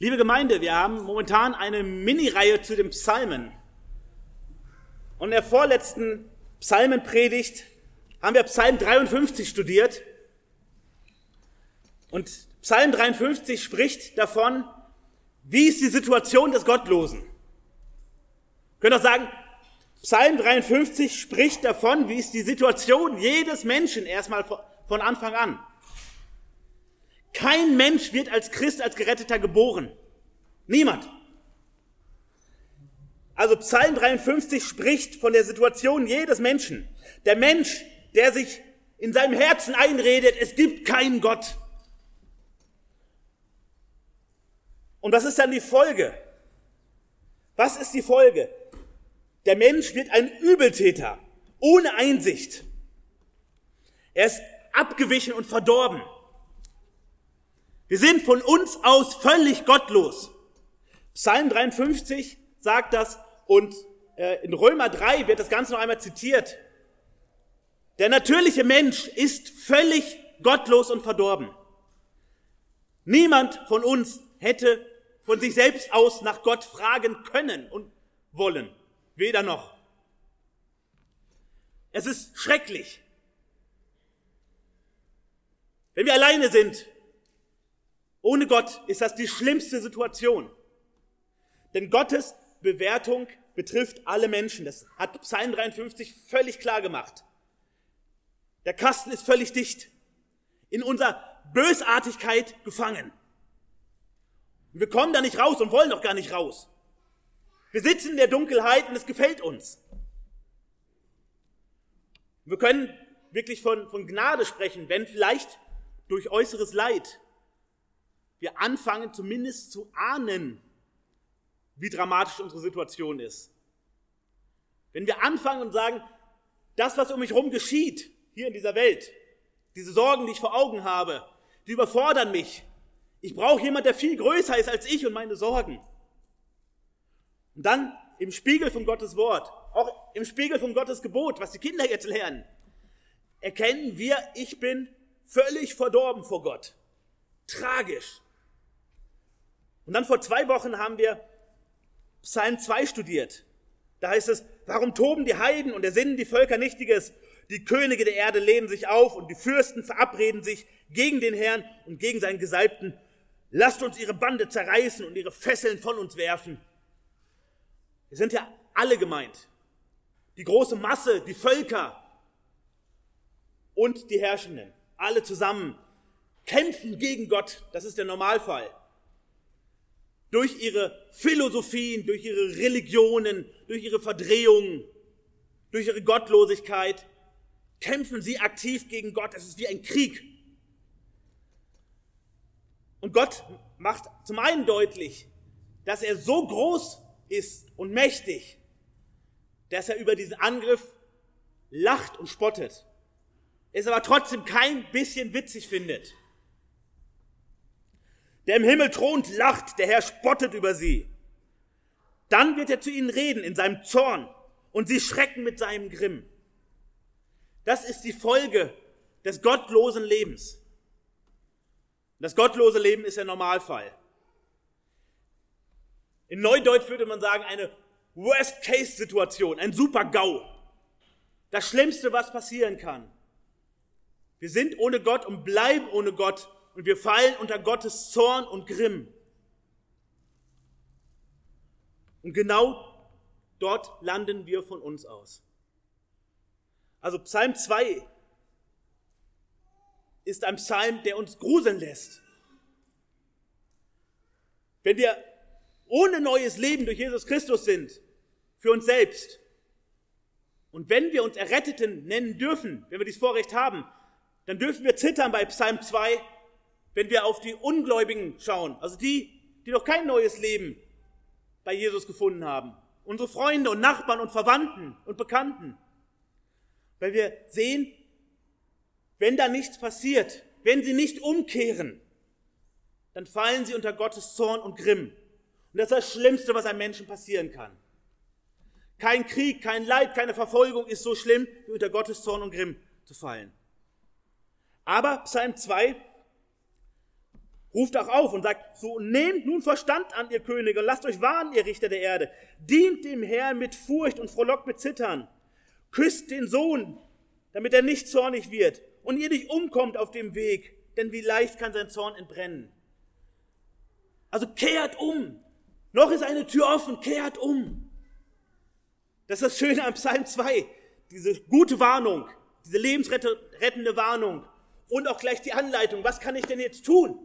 Liebe Gemeinde, wir haben momentan eine Mini-Reihe zu den Psalmen. Und in der vorletzten Psalmenpredigt haben wir Psalm 53 studiert. Und Psalm 53 spricht davon, wie ist die Situation des Gottlosen. Wir können auch sagen, Psalm 53 spricht davon, wie ist die Situation jedes Menschen erstmal von Anfang an. Kein Mensch wird als Christ, als Geretteter geboren. Niemand. Also Psalm 53 spricht von der Situation jedes Menschen. Der Mensch, der sich in seinem Herzen einredet, es gibt keinen Gott. Und was ist dann die Folge? Was ist die Folge? Der Mensch wird ein Übeltäter, ohne Einsicht. Er ist abgewichen und verdorben. Wir sind von uns aus völlig gottlos. Psalm 53 sagt das und äh, in Römer 3 wird das Ganze noch einmal zitiert. Der natürliche Mensch ist völlig gottlos und verdorben. Niemand von uns hätte von sich selbst aus nach Gott fragen können und wollen. Weder noch. Es ist schrecklich. Wenn wir alleine sind, ohne Gott ist das die schlimmste Situation. Denn Gottes Bewertung betrifft alle Menschen. Das hat Psalm 53 völlig klar gemacht. Der Kasten ist völlig dicht. In unserer Bösartigkeit gefangen. Wir kommen da nicht raus und wollen doch gar nicht raus. Wir sitzen in der Dunkelheit und es gefällt uns. Wir können wirklich von, von Gnade sprechen, wenn vielleicht durch äußeres Leid wir anfangen zumindest zu ahnen, wie dramatisch unsere Situation ist. Wenn wir anfangen und sagen, das, was um mich herum geschieht, hier in dieser Welt, diese Sorgen, die ich vor Augen habe, die überfordern mich. Ich brauche jemand, der viel größer ist als ich und meine Sorgen. Und dann im Spiegel von Gottes Wort, auch im Spiegel von Gottes Gebot, was die Kinder jetzt lernen, erkennen wir, ich bin völlig verdorben vor Gott. Tragisch. Und dann vor zwei Wochen haben wir Psalm 2 studiert. Da heißt es, warum toben die Heiden und ersinnen die Völker Nichtiges? Die Könige der Erde lehnen sich auf und die Fürsten verabreden sich gegen den Herrn und gegen seinen Gesalbten. Lasst uns ihre Bande zerreißen und ihre Fesseln von uns werfen. Wir sind ja alle gemeint. Die große Masse, die Völker und die Herrschenden. Alle zusammen kämpfen gegen Gott. Das ist der Normalfall durch ihre Philosophien, durch ihre Religionen, durch ihre Verdrehungen, durch ihre Gottlosigkeit, kämpfen sie aktiv gegen Gott. Es ist wie ein Krieg. Und Gott macht zum einen deutlich, dass er so groß ist und mächtig, dass er über diesen Angriff lacht und spottet. Es aber trotzdem kein bisschen witzig findet. Der im Himmel thront, lacht, der Herr spottet über sie. Dann wird er zu ihnen reden in seinem Zorn und sie schrecken mit seinem Grimm. Das ist die Folge des gottlosen Lebens. Das gottlose Leben ist der Normalfall. In Neudeutsch würde man sagen, eine Worst-Case-Situation, ein Super-GAU. Das Schlimmste, was passieren kann. Wir sind ohne Gott und bleiben ohne Gott und wir fallen unter Gottes Zorn und Grimm. Und genau dort landen wir von uns aus. Also Psalm 2 ist ein Psalm, der uns gruseln lässt. Wenn wir ohne neues Leben durch Jesus Christus sind, für uns selbst, und wenn wir uns Erretteten nennen dürfen, wenn wir dieses Vorrecht haben, dann dürfen wir zittern bei Psalm 2, wenn wir auf die Ungläubigen schauen, also die, die noch kein neues Leben bei Jesus gefunden haben, unsere Freunde und Nachbarn und Verwandten und Bekannten, weil wir sehen, wenn da nichts passiert, wenn sie nicht umkehren, dann fallen sie unter Gottes Zorn und Grimm. Und das ist das Schlimmste, was einem Menschen passieren kann. Kein Krieg, kein Leid, keine Verfolgung ist so schlimm, wie unter Gottes Zorn und Grimm zu fallen. Aber Psalm 2 ruft auch auf und sagt, so nehmt nun Verstand an, ihr Könige, und lasst euch warnen, ihr Richter der Erde. Dient dem Herrn mit Furcht und frohlockt mit Zittern. Küsst den Sohn, damit er nicht zornig wird und ihr nicht umkommt auf dem Weg, denn wie leicht kann sein Zorn entbrennen. Also kehrt um. Noch ist eine Tür offen, kehrt um. Das ist das Schöne am Psalm 2, diese gute Warnung, diese lebensrettende Warnung und auch gleich die Anleitung. Was kann ich denn jetzt tun?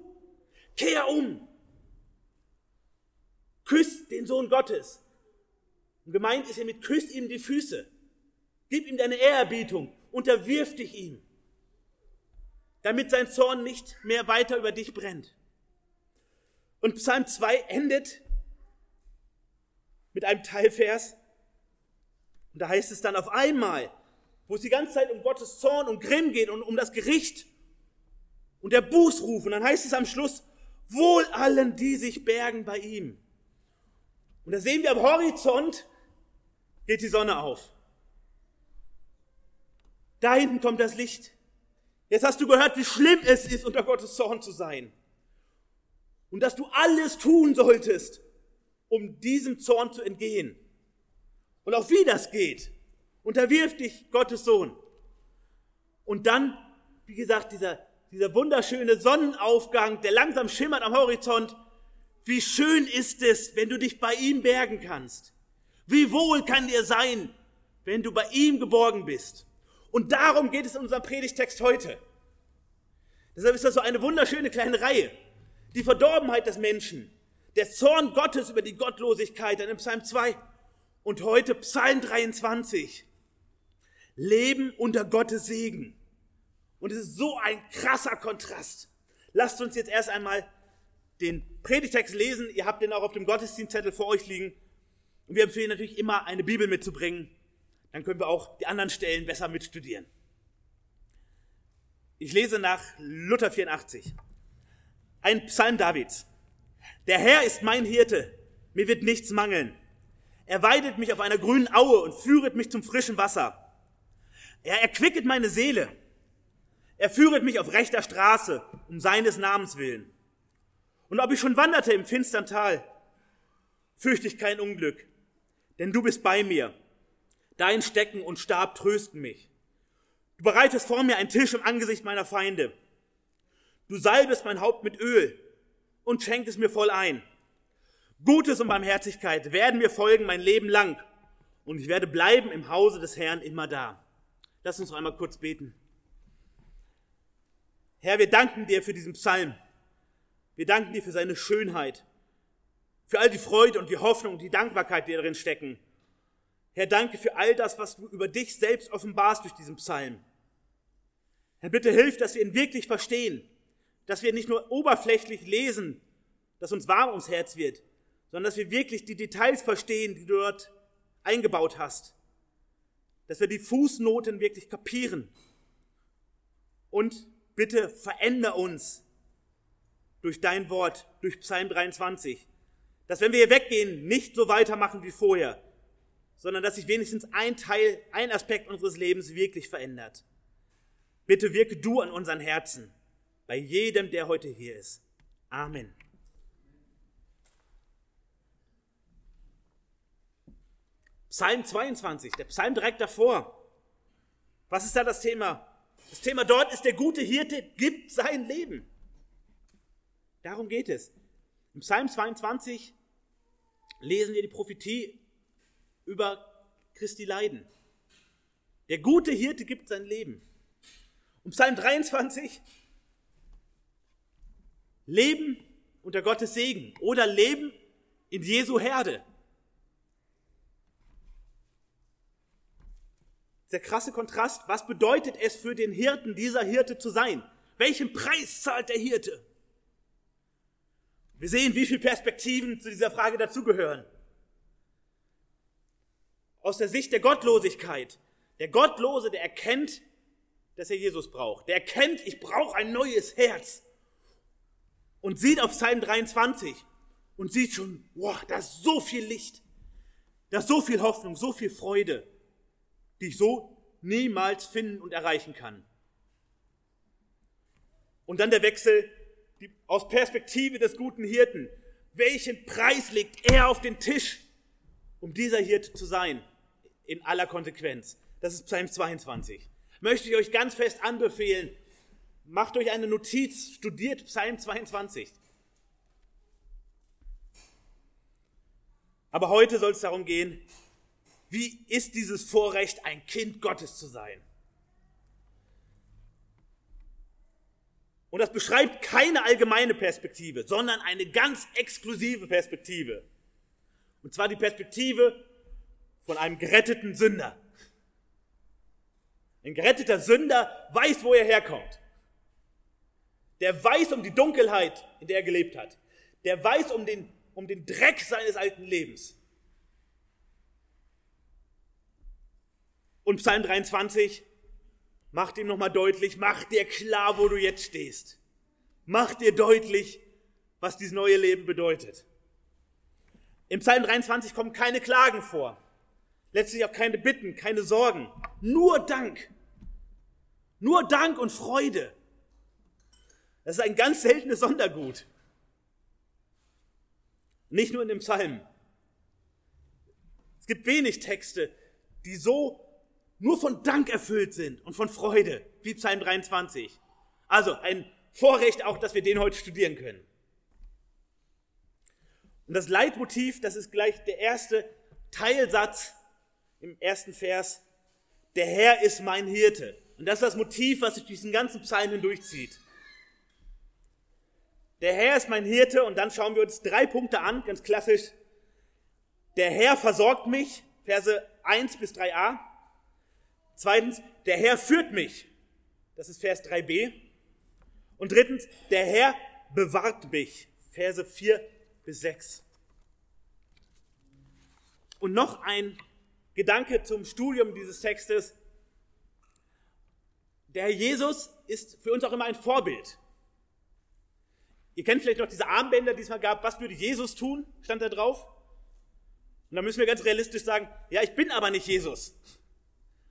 Kehr um. Küsst den Sohn Gottes. Und gemeint ist hiermit, küsst ihm die Füße. Gib ihm deine Ehrerbietung. Unterwirf dich ihm. Damit sein Zorn nicht mehr weiter über dich brennt. Und Psalm 2 endet mit einem Teilvers. Und da heißt es dann auf einmal, wo es die ganze Zeit um Gottes Zorn und Grimm geht und um das Gericht und der Bußruf. Und dann heißt es am Schluss, wohl allen, die sich bergen bei ihm. Und da sehen wir am Horizont, geht die Sonne auf. Da hinten kommt das Licht. Jetzt hast du gehört, wie schlimm es ist, unter Gottes Zorn zu sein. Und dass du alles tun solltest, um diesem Zorn zu entgehen. Und auch wie das geht. Unterwirf dich Gottes Sohn. Und dann, wie gesagt, dieser, dieser wunderschöne Sonnenaufgang, der langsam schimmert am Horizont. Wie schön ist es, wenn du dich bei ihm bergen kannst. Wie wohl kann dir sein, wenn du bei ihm geborgen bist. Und darum geht es in unserem Predigtext heute. Deshalb ist das so eine wunderschöne kleine Reihe. Die Verdorbenheit des Menschen, der Zorn Gottes über die Gottlosigkeit, dann im Psalm 2 und heute Psalm 23. Leben unter Gottes Segen. Und es ist so ein krasser Kontrast. Lasst uns jetzt erst einmal den Predigtext lesen. Ihr habt den auch auf dem Gottesdienstzettel vor euch liegen. Und wir empfehlen natürlich immer, eine Bibel mitzubringen. Dann können wir auch die anderen Stellen besser mitstudieren. Ich lese nach Luther 84. Ein Psalm Davids. Der Herr ist mein Hirte, mir wird nichts mangeln. Er weidet mich auf einer grünen Aue und führet mich zum frischen Wasser. Er erquicket meine Seele. Er führet mich auf rechter Straße, um seines Namens willen. Und ob ich schon wanderte im finstern Tal, fürchte ich kein Unglück, denn du bist bei mir. Dein Stecken und Stab trösten mich. Du bereitest vor mir einen Tisch im Angesicht meiner Feinde. Du salbest mein Haupt mit Öl und schenkest mir voll ein. Gutes und Barmherzigkeit werden mir folgen mein Leben lang und ich werde bleiben im Hause des Herrn immer da. Lass uns noch einmal kurz beten. Herr, wir danken dir für diesen Psalm. Wir danken dir für seine Schönheit, für all die Freude und die Hoffnung und die Dankbarkeit, die darin stecken. Herr, danke für all das, was du über dich selbst offenbarst durch diesen Psalm. Herr, bitte hilf, dass wir ihn wirklich verstehen, dass wir nicht nur oberflächlich lesen, dass uns warm ums Herz wird, sondern dass wir wirklich die Details verstehen, die du dort eingebaut hast. Dass wir die Fußnoten wirklich kapieren und bitte veränder uns durch dein Wort, durch Psalm 23. Dass wenn wir hier weggehen, nicht so weitermachen wie vorher, sondern dass sich wenigstens ein Teil, ein Aspekt unseres Lebens wirklich verändert. Bitte wirke du an unseren Herzen, bei jedem, der heute hier ist. Amen. Psalm 22, der Psalm direkt davor. Was ist da das Thema? Das Thema dort ist, der gute Hirte gibt sein Leben. Darum geht es. Im Psalm 22 lesen wir die Prophetie über Christi Leiden. Der gute Hirte gibt sein Leben. Und Psalm 23, Leben unter Gottes Segen oder Leben in Jesu Herde. Der krasse Kontrast, was bedeutet es für den Hirten, dieser Hirte zu sein? Welchen Preis zahlt der Hirte? Wir sehen, wie viele Perspektiven zu dieser Frage dazugehören. Aus der Sicht der Gottlosigkeit. Der Gottlose, der erkennt, dass er Jesus braucht. Der erkennt, ich brauche ein neues Herz. Und sieht auf Psalm 23 und sieht schon, wow, da ist so viel Licht. Da ist so viel Hoffnung, so viel Freude die ich so niemals finden und erreichen kann. Und dann der Wechsel die, aus Perspektive des guten Hirten. Welchen Preis legt er auf den Tisch, um dieser Hirte zu sein? In aller Konsequenz. Das ist Psalm 22. Möchte ich euch ganz fest anbefehlen, macht euch eine Notiz, studiert Psalm 22. Aber heute soll es darum gehen, wie ist dieses Vorrecht, ein Kind Gottes zu sein? Und das beschreibt keine allgemeine Perspektive, sondern eine ganz exklusive Perspektive. Und zwar die Perspektive von einem geretteten Sünder. Ein geretteter Sünder weiß, wo er herkommt. Der weiß um die Dunkelheit, in der er gelebt hat. Der weiß um den, um den Dreck seines alten Lebens. Und Psalm 23 macht ihm nochmal deutlich, mach dir klar, wo du jetzt stehst. Mach dir deutlich, was dieses neue Leben bedeutet. Im Psalm 23 kommen keine Klagen vor. Letztlich auch keine Bitten, keine Sorgen. Nur Dank. Nur Dank und Freude. Das ist ein ganz seltenes Sondergut. Nicht nur in dem Psalm. Es gibt wenig Texte, die so nur von Dank erfüllt sind und von Freude, wie Psalm 23. Also ein Vorrecht auch, dass wir den heute studieren können. Und das Leitmotiv, das ist gleich der erste Teilsatz im ersten Vers. Der Herr ist mein Hirte. Und das ist das Motiv, was sich durch diesen ganzen Psalm hindurchzieht. Der Herr ist mein Hirte und dann schauen wir uns drei Punkte an, ganz klassisch. Der Herr versorgt mich, Verse 1 bis 3a. Zweitens, der Herr führt mich. Das ist Vers 3b. Und drittens, der Herr bewahrt mich. Verse 4 bis 6. Und noch ein Gedanke zum Studium dieses Textes. Der Herr Jesus ist für uns auch immer ein Vorbild. Ihr kennt vielleicht noch diese Armbänder, die es mal gab. Was würde Jesus tun? Stand da drauf. Und da müssen wir ganz realistisch sagen, ja, ich bin aber nicht Jesus.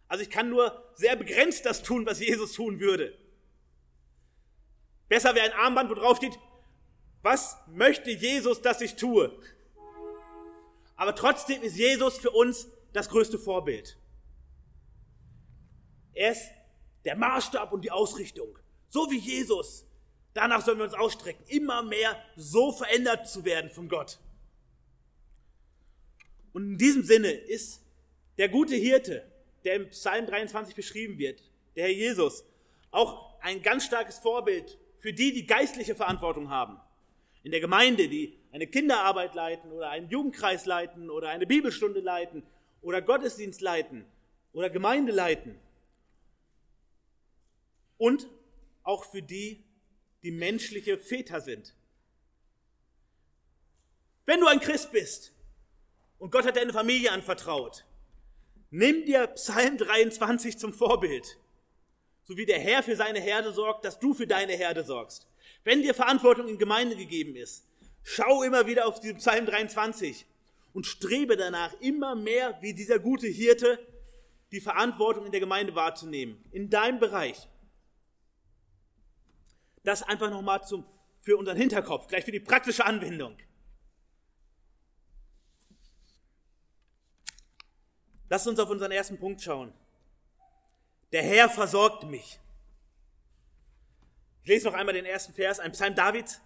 Also ich kann nur sehr begrenzt das tun, was Jesus tun würde. Besser wäre ein Armband, wo drauf steht, was möchte Jesus, dass ich tue? Aber trotzdem ist Jesus für uns das größte Vorbild. Er ist der Maßstab und die Ausrichtung. So wie Jesus. Danach sollen wir uns ausstrecken, immer mehr so verändert zu werden von Gott. Und in diesem Sinne ist der gute Hirte, der im Psalm 23 beschrieben wird, der Herr Jesus, auch ein ganz starkes Vorbild für die, die geistliche Verantwortung haben. In der Gemeinde, die eine Kinderarbeit leiten oder einen Jugendkreis leiten oder eine Bibelstunde leiten oder Gottesdienst leiten oder Gemeinde leiten. Und auch für die, die menschliche Väter sind. Wenn du ein Christ bist und Gott hat deine Familie anvertraut, Nimm dir Psalm 23 zum Vorbild. So wie der Herr für seine Herde sorgt, dass du für deine Herde sorgst. Wenn dir Verantwortung in Gemeinde gegeben ist, schau immer wieder auf diesen Psalm 23 und strebe danach immer mehr wie dieser gute Hirte die Verantwortung in der Gemeinde wahrzunehmen, in deinem Bereich. Das einfach nochmal zum, für unseren Hinterkopf, gleich für die praktische Anwendung. Lasst uns auf unseren ersten Punkt schauen. Der Herr versorgt mich. Ich lese noch einmal den ersten Vers, ein Psalm Davids.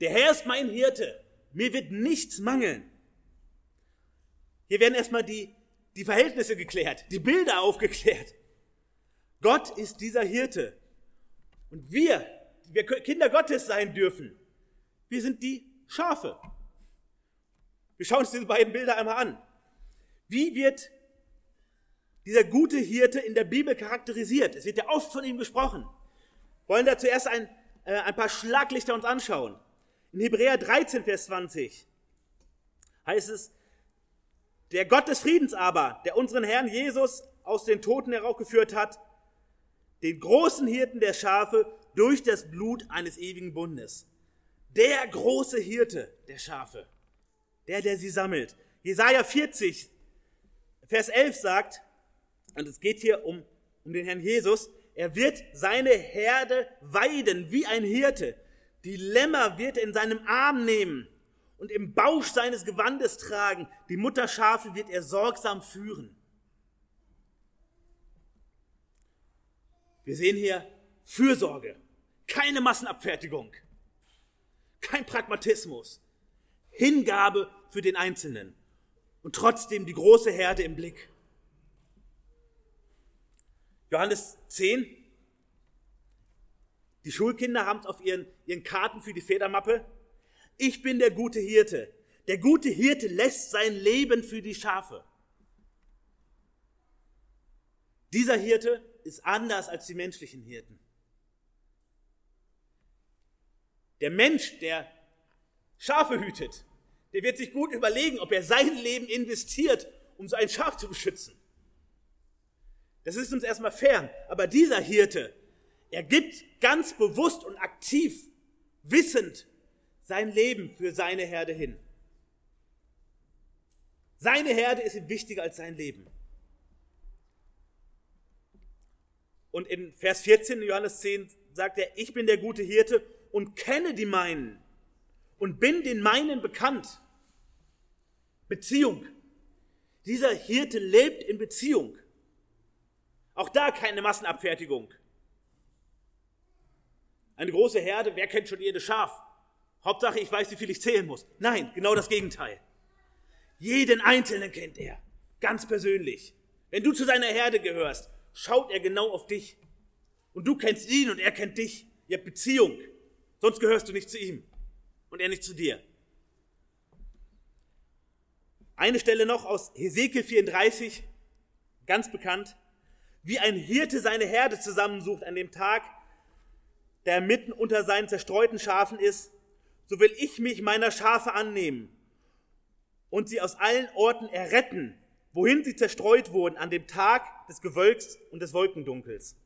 Der Herr ist mein Hirte, mir wird nichts mangeln. Hier werden erstmal die, die Verhältnisse geklärt, die Bilder aufgeklärt. Gott ist dieser Hirte. Und wir, wir Kinder Gottes sein dürfen, wir sind die Schafe. Wir schauen uns diese beiden Bilder einmal an. Wie wird dieser gute Hirte in der Bibel charakterisiert? Es wird ja oft von ihm gesprochen. Wir wollen da zuerst ein, äh, ein paar Schlaglichter uns anschauen. In Hebräer 13, Vers 20 heißt es, der Gott des Friedens aber, der unseren Herrn Jesus aus den Toten heraufgeführt hat, den großen Hirten der Schafe durch das Blut eines ewigen Bundes. Der große Hirte der Schafe, der, der sie sammelt. Jesaja 40, Vers 11 sagt, und es geht hier um, um den Herrn Jesus, er wird seine Herde weiden wie ein Hirte, Die Lämmer wird er in seinem Arm nehmen und im Bausch seines Gewandes tragen. Die Mutterschafe wird er sorgsam führen. Wir sehen hier Fürsorge, keine Massenabfertigung, kein Pragmatismus, Hingabe für den Einzelnen und trotzdem die große Herde im Blick. Johannes 10. Die Schulkinder haben es auf ihren, ihren Karten für die Federmappe. Ich bin der gute Hirte. Der gute Hirte lässt sein Leben für die Schafe. Dieser Hirte ist anders als die menschlichen Hirten. Der Mensch, der Schafe hütet, der wird sich gut überlegen, ob er sein Leben investiert, um so ein Schaf zu beschützen. Das ist uns erstmal fern. Aber dieser Hirte, er gibt ganz bewusst und aktiv, wissend, sein Leben für seine Herde hin. Seine Herde ist ihm wichtiger als sein Leben. Und in Vers 14 in Johannes 10 sagt er, ich bin der gute Hirte und kenne die meinen und bin den meinen bekannt. Beziehung. Dieser Hirte lebt in Beziehung. Auch da keine Massenabfertigung. Eine große Herde, wer kennt schon jedes Schaf? Hauptsache, ich weiß, wie viel ich zählen muss. Nein, genau das Gegenteil. Jeden Einzelnen kennt er, ganz persönlich. Wenn du zu seiner Herde gehörst, schaut er genau auf dich. Und du kennst ihn und er kennt dich. Ihr habt Beziehung. Sonst gehörst du nicht zu ihm und er nicht zu dir. Eine Stelle noch aus Hesekiel 34, ganz bekannt. Wie ein Hirte seine Herde zusammensucht an dem Tag, der mitten unter seinen zerstreuten Schafen ist, so will ich mich meiner Schafe annehmen und sie aus allen Orten erretten, wohin sie zerstreut wurden an dem Tag des Gewölks und des Wolkendunkels.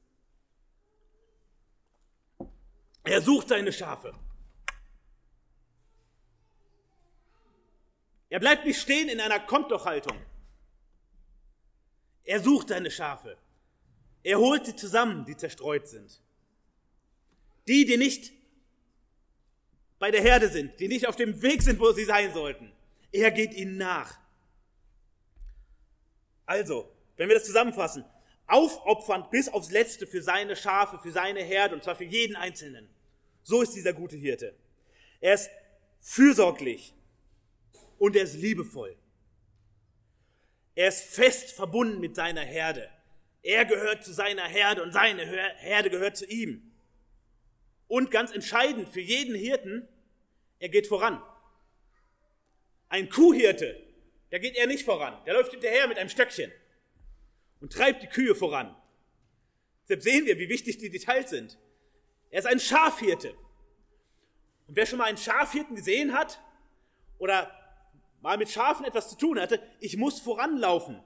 Er sucht seine Schafe. Er bleibt nicht stehen in einer Kommt doch Haltung. Er sucht seine Schafe. Er holt sie zusammen, die zerstreut sind. Die, die nicht bei der Herde sind, die nicht auf dem Weg sind, wo sie sein sollten. Er geht ihnen nach. Also, wenn wir das zusammenfassen, aufopfernd bis aufs Letzte für seine Schafe, für seine Herde, und zwar für jeden Einzelnen. So ist dieser gute Hirte. Er ist fürsorglich und er ist liebevoll. Er ist fest verbunden mit seiner Herde. Er gehört zu seiner Herde und seine Herde gehört zu ihm. Und ganz entscheidend für jeden Hirten, er geht voran. Ein Kuhhirte, der geht er nicht voran. Der läuft hinterher mit einem Stöckchen und treibt die Kühe voran. Deshalb sehen wir, wie wichtig die Details sind. Er ist ein Schafhirte. Und wer schon mal einen Schafhirten gesehen hat oder mal mit Schafen etwas zu tun hatte, ich muss voranlaufen.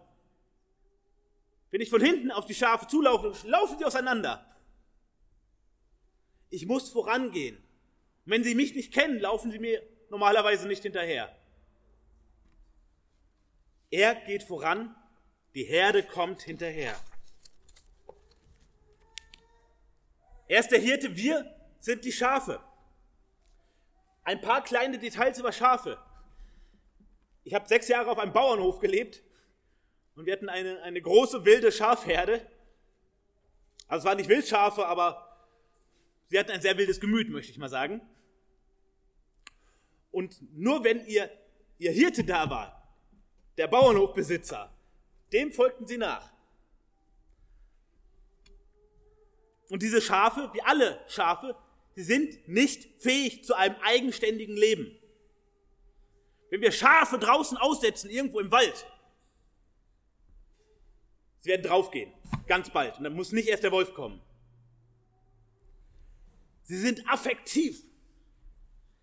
Wenn ich von hinten auf die Schafe zulaufe, laufen sie auseinander. Ich muss vorangehen. Wenn sie mich nicht kennen, laufen sie mir normalerweise nicht hinterher. Er geht voran, die Herde kommt hinterher. Er ist der Hirte, wir sind die Schafe. Ein paar kleine Details über Schafe. Ich habe sechs Jahre auf einem Bauernhof gelebt und wir hatten eine, eine große wilde Schafherde. Also es waren nicht Wildschafe, aber sie hatten ein sehr wildes Gemüt, möchte ich mal sagen. Und nur wenn ihr, ihr Hirte da war, der Bauernhofbesitzer, dem folgten sie nach. Und diese Schafe, wie alle Schafe, sie sind nicht fähig zu einem eigenständigen Leben. Wenn wir Schafe draußen aussetzen, irgendwo im Wald, Sie werden draufgehen, ganz bald. Und dann muss nicht erst der Wolf kommen. Sie sind affektiv.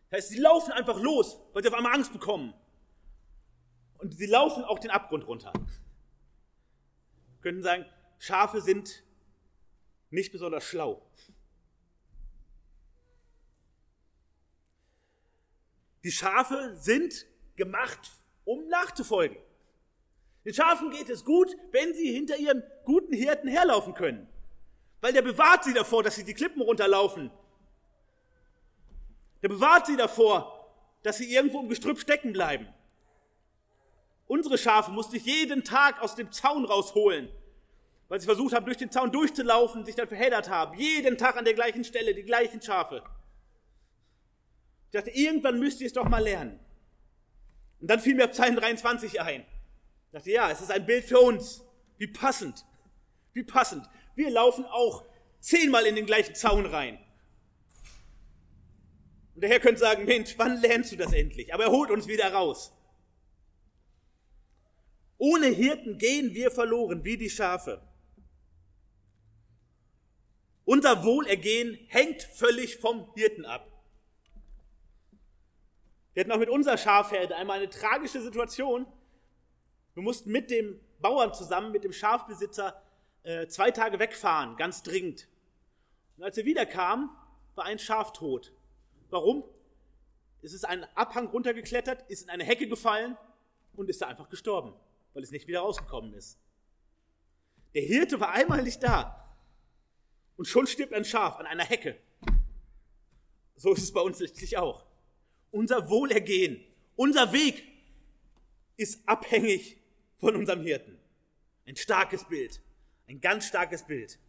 Das heißt, sie laufen einfach los, weil sie auf einmal Angst bekommen. Und sie laufen auch den Abgrund runter. Wir könnten sagen, Schafe sind nicht besonders schlau. Die Schafe sind gemacht, um nachzufolgen. Den Schafen geht es gut, wenn sie hinter ihrem guten Hirten herlaufen können. Weil der bewahrt sie davor, dass sie die Klippen runterlaufen Der bewahrt sie davor, dass sie irgendwo im Gestrüpp stecken bleiben. Unsere Schafe musste ich jeden Tag aus dem Zaun rausholen, weil sie versucht haben, durch den Zaun durchzulaufen, sich dann verheddert haben. Jeden Tag an der gleichen Stelle, die gleichen Schafe. Ich dachte, irgendwann müsst ihr es doch mal lernen. Und dann fiel mir Psalm 23 ein. Ich dachte, ja, es ist ein Bild für uns. Wie passend. Wie passend. Wir laufen auch zehnmal in den gleichen Zaun rein. Und der Herr könnte sagen, Mensch, wann lernst du das endlich? Aber er holt uns wieder raus. Ohne Hirten gehen wir verloren, wie die Schafe. Unser Wohlergehen hängt völlig vom Hirten ab. Wir hatten auch mit unserer Schafherde einmal eine tragische Situation. Wir mussten mit dem Bauern zusammen, mit dem Schafbesitzer, äh, zwei Tage wegfahren, ganz dringend. Und als wir wiederkamen, war ein Schaf tot. Warum? Es ist einen Abhang runtergeklettert, ist in eine Hecke gefallen und ist da einfach gestorben, weil es nicht wieder rausgekommen ist. Der Hirte war einmal nicht da und schon stirbt ein Schaf an einer Hecke. So ist es bei uns letztlich auch unser Wohlergehen, unser Weg ist abhängig von unserem Hirten. Ein starkes Bild, ein ganz starkes Bild.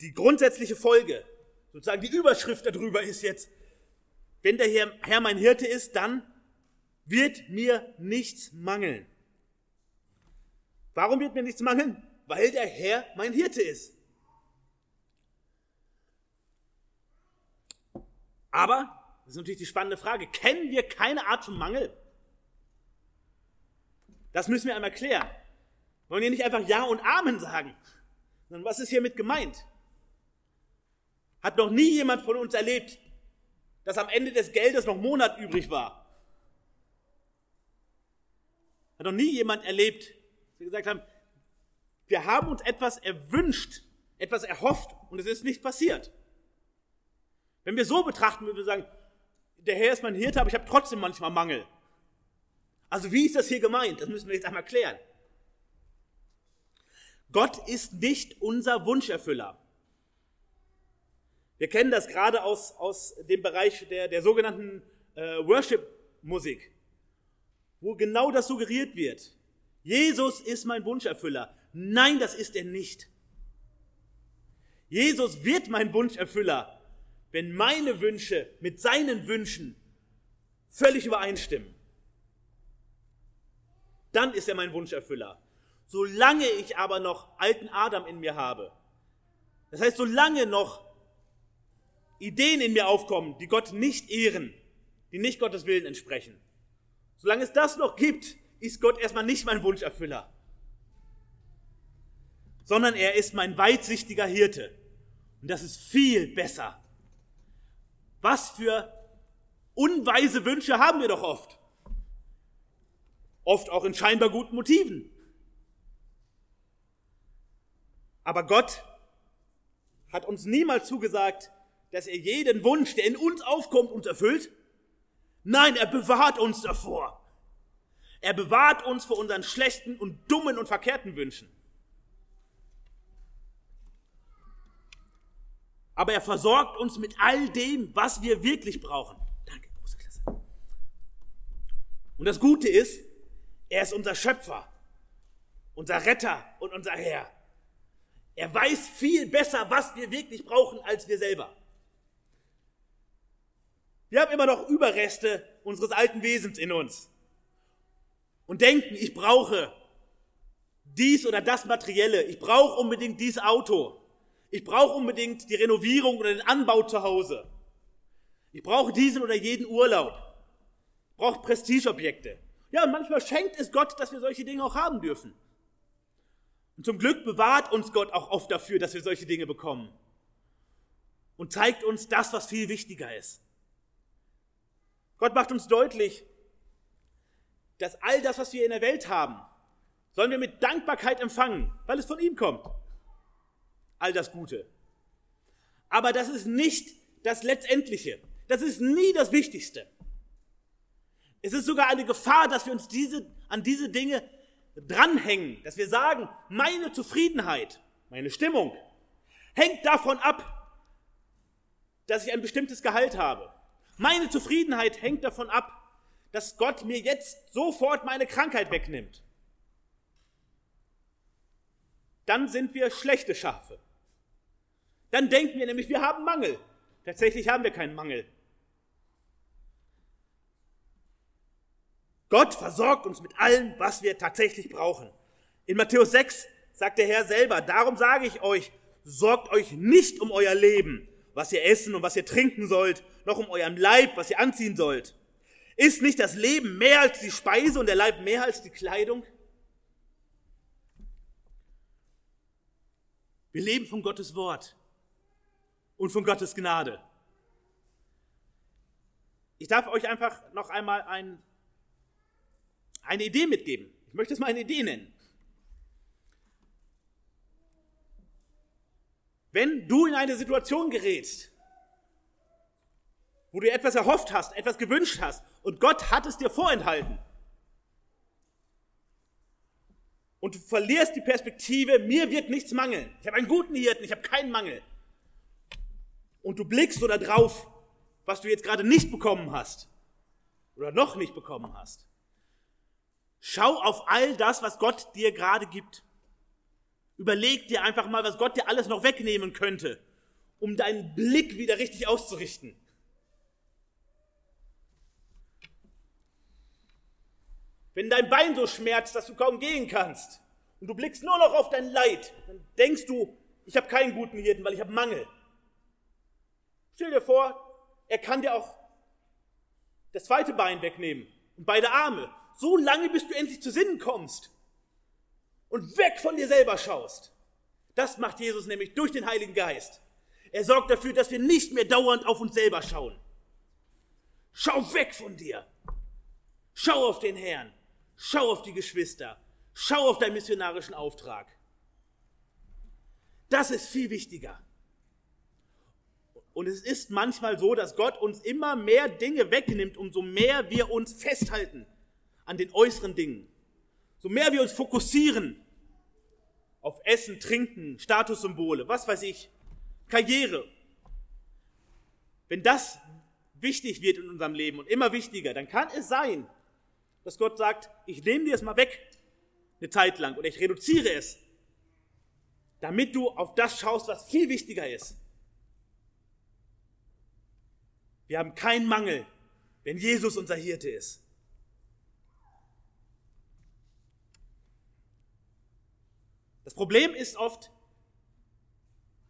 Die grundsätzliche Folge, sozusagen die Überschrift darüber ist jetzt, wenn der Herr mein Hirte ist, dann wird mir nichts mangeln. Warum wird mir nichts mangeln? Weil der Herr mein Hirte ist. Aber, das ist natürlich die spannende Frage, kennen wir keine Art von Mangel? Das müssen wir einmal klären. Wir wollen hier nicht einfach Ja und Amen sagen, sondern was ist hiermit gemeint? Hat noch nie jemand von uns erlebt, dass am Ende des Geldes noch Monat übrig war? Hat noch nie jemand erlebt, dass wir gesagt haben, wir haben uns etwas erwünscht, etwas erhofft und es ist nicht passiert. Wenn wir so betrachten, würden wir sagen, der Herr ist mein Hirte, aber ich habe trotzdem manchmal Mangel. Also wie ist das hier gemeint? Das müssen wir jetzt einmal klären. Gott ist nicht unser Wunscherfüller. Wir kennen das gerade aus, aus dem Bereich der, der sogenannten äh, Worship-Musik, wo genau das suggeriert wird. Jesus ist mein Wunscherfüller. Nein, das ist er nicht. Jesus wird mein Wunscherfüller, wenn meine Wünsche mit seinen Wünschen völlig übereinstimmen, dann ist er mein Wunscherfüller. Solange ich aber noch alten Adam in mir habe, das heißt, solange noch Ideen in mir aufkommen, die Gott nicht ehren, die nicht Gottes Willen entsprechen, solange es das noch gibt, ist Gott erstmal nicht mein Wunscherfüller, sondern er ist mein weitsichtiger Hirte. Und das ist viel besser was für unweise Wünsche haben wir doch oft. Oft auch in scheinbar guten Motiven. Aber Gott hat uns niemals zugesagt, dass er jeden Wunsch, der in uns aufkommt, uns erfüllt. Nein, er bewahrt uns davor. Er bewahrt uns vor unseren schlechten und dummen und verkehrten Wünschen. Aber er versorgt uns mit all dem, was wir wirklich brauchen. Danke, große Klasse. Und das Gute ist, er ist unser Schöpfer, unser Retter und unser Herr. Er weiß viel besser, was wir wirklich brauchen, als wir selber. Wir haben immer noch Überreste unseres alten Wesens in uns und denken, ich brauche dies oder das Materielle, ich brauche unbedingt dieses Auto, ich brauche unbedingt die Renovierung oder den Anbau zu Hause. Ich brauche diesen oder jeden Urlaub. Ich brauche Prestigeobjekte. Ja, und manchmal schenkt es Gott, dass wir solche Dinge auch haben dürfen. Und zum Glück bewahrt uns Gott auch oft dafür, dass wir solche Dinge bekommen. Und zeigt uns das, was viel wichtiger ist. Gott macht uns deutlich, dass all das, was wir in der Welt haben, sollen wir mit Dankbarkeit empfangen, weil es von ihm kommt all das Gute. Aber das ist nicht das Letztendliche. Das ist nie das Wichtigste. Es ist sogar eine Gefahr, dass wir uns diese, an diese Dinge dranhängen, dass wir sagen, meine Zufriedenheit, meine Stimmung hängt davon ab, dass ich ein bestimmtes Gehalt habe. Meine Zufriedenheit hängt davon ab, dass Gott mir jetzt sofort meine Krankheit wegnimmt. Dann sind wir schlechte Schafe. Dann denken wir nämlich, wir haben Mangel. Tatsächlich haben wir keinen Mangel. Gott versorgt uns mit allem, was wir tatsächlich brauchen. In Matthäus 6 sagt der Herr selber, darum sage ich euch, sorgt euch nicht um euer Leben, was ihr essen und was ihr trinken sollt, noch um euren Leib, was ihr anziehen sollt. Ist nicht das Leben mehr als die Speise und der Leib mehr als die Kleidung? Wir leben von Gottes Wort und von Gottes Gnade. Ich darf euch einfach noch einmal ein, eine Idee mitgeben. Ich möchte es mal eine Idee nennen. Wenn du in eine Situation gerätst, wo du etwas erhofft hast, etwas gewünscht hast und Gott hat es dir vorenthalten, und du verlierst die Perspektive, mir wird nichts mangeln. Ich habe einen guten Hirten, ich habe keinen Mangel. Und du blickst so da drauf, was du jetzt gerade nicht bekommen hast oder noch nicht bekommen hast. Schau auf all das, was Gott dir gerade gibt. Überleg dir einfach mal, was Gott dir alles noch wegnehmen könnte, um deinen Blick wieder richtig auszurichten. Wenn dein Bein so schmerzt, dass du kaum gehen kannst und du blickst nur noch auf dein Leid, dann denkst du, ich habe keinen guten Hirten, weil ich habe Mangel. Stell dir vor, er kann dir auch das zweite Bein wegnehmen und beide Arme, so lange bis du endlich zu Sinnen kommst und weg von dir selber schaust. Das macht Jesus nämlich durch den Heiligen Geist. Er sorgt dafür, dass wir nicht mehr dauernd auf uns selber schauen. Schau weg von dir. Schau auf den Herrn. Schau auf die Geschwister. Schau auf deinen missionarischen Auftrag. Das ist viel wichtiger. Und es ist manchmal so, dass Gott uns immer mehr Dinge wegnimmt, umso mehr wir uns festhalten an den äußeren Dingen. So mehr wir uns fokussieren auf Essen, Trinken, Statussymbole, was weiß ich, Karriere. Wenn das wichtig wird in unserem Leben und immer wichtiger, dann kann es sein, dass Gott sagt, ich nehme dir es mal weg, eine Zeit lang, oder ich reduziere es, damit du auf das schaust, was viel wichtiger ist. Wir haben keinen Mangel, wenn Jesus unser Hirte ist. Das Problem ist oft,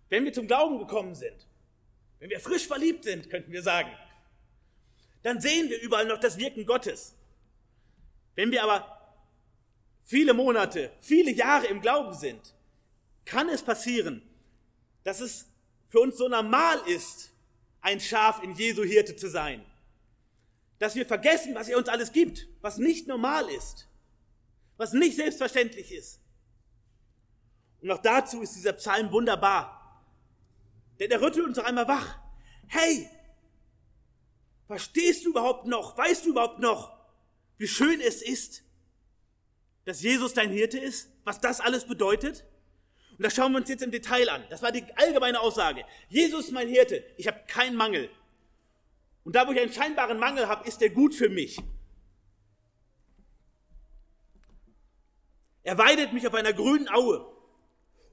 wenn wir zum Glauben gekommen sind, wenn wir frisch verliebt sind, könnten wir sagen, dann sehen wir überall noch das Wirken Gottes. Wenn wir aber viele Monate, viele Jahre im Glauben sind, kann es passieren, dass es für uns so normal ist, ein Schaf in Jesu Hirte zu sein. Dass wir vergessen, was er uns alles gibt, was nicht normal ist, was nicht selbstverständlich ist. Und auch dazu ist dieser Psalm wunderbar. Denn er rüttelt uns noch einmal wach. Hey, verstehst du überhaupt noch, weißt du überhaupt noch, wie schön es ist, dass Jesus dein Hirte ist, was das alles bedeutet? Und das schauen wir uns jetzt im Detail an. Das war die allgemeine Aussage. Jesus mein Hirte, ich habe keinen Mangel. Und da, wo ich einen scheinbaren Mangel habe, ist er gut für mich. Er weidet mich auf einer grünen Aue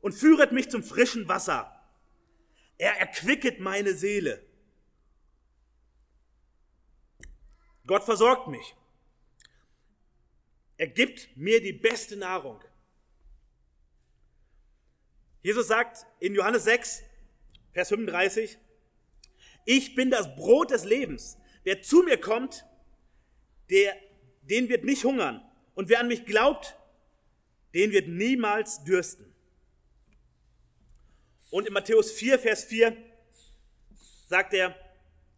und führet mich zum frischen Wasser. Er erquicket meine Seele. Gott versorgt mich. Er gibt mir die beste Nahrung. Jesus sagt in Johannes 6, Vers 35, ich bin das Brot des Lebens. Wer zu mir kommt, der, den wird nicht hungern. Und wer an mich glaubt, den wird niemals dürsten. Und in Matthäus 4, Vers 4 sagt er,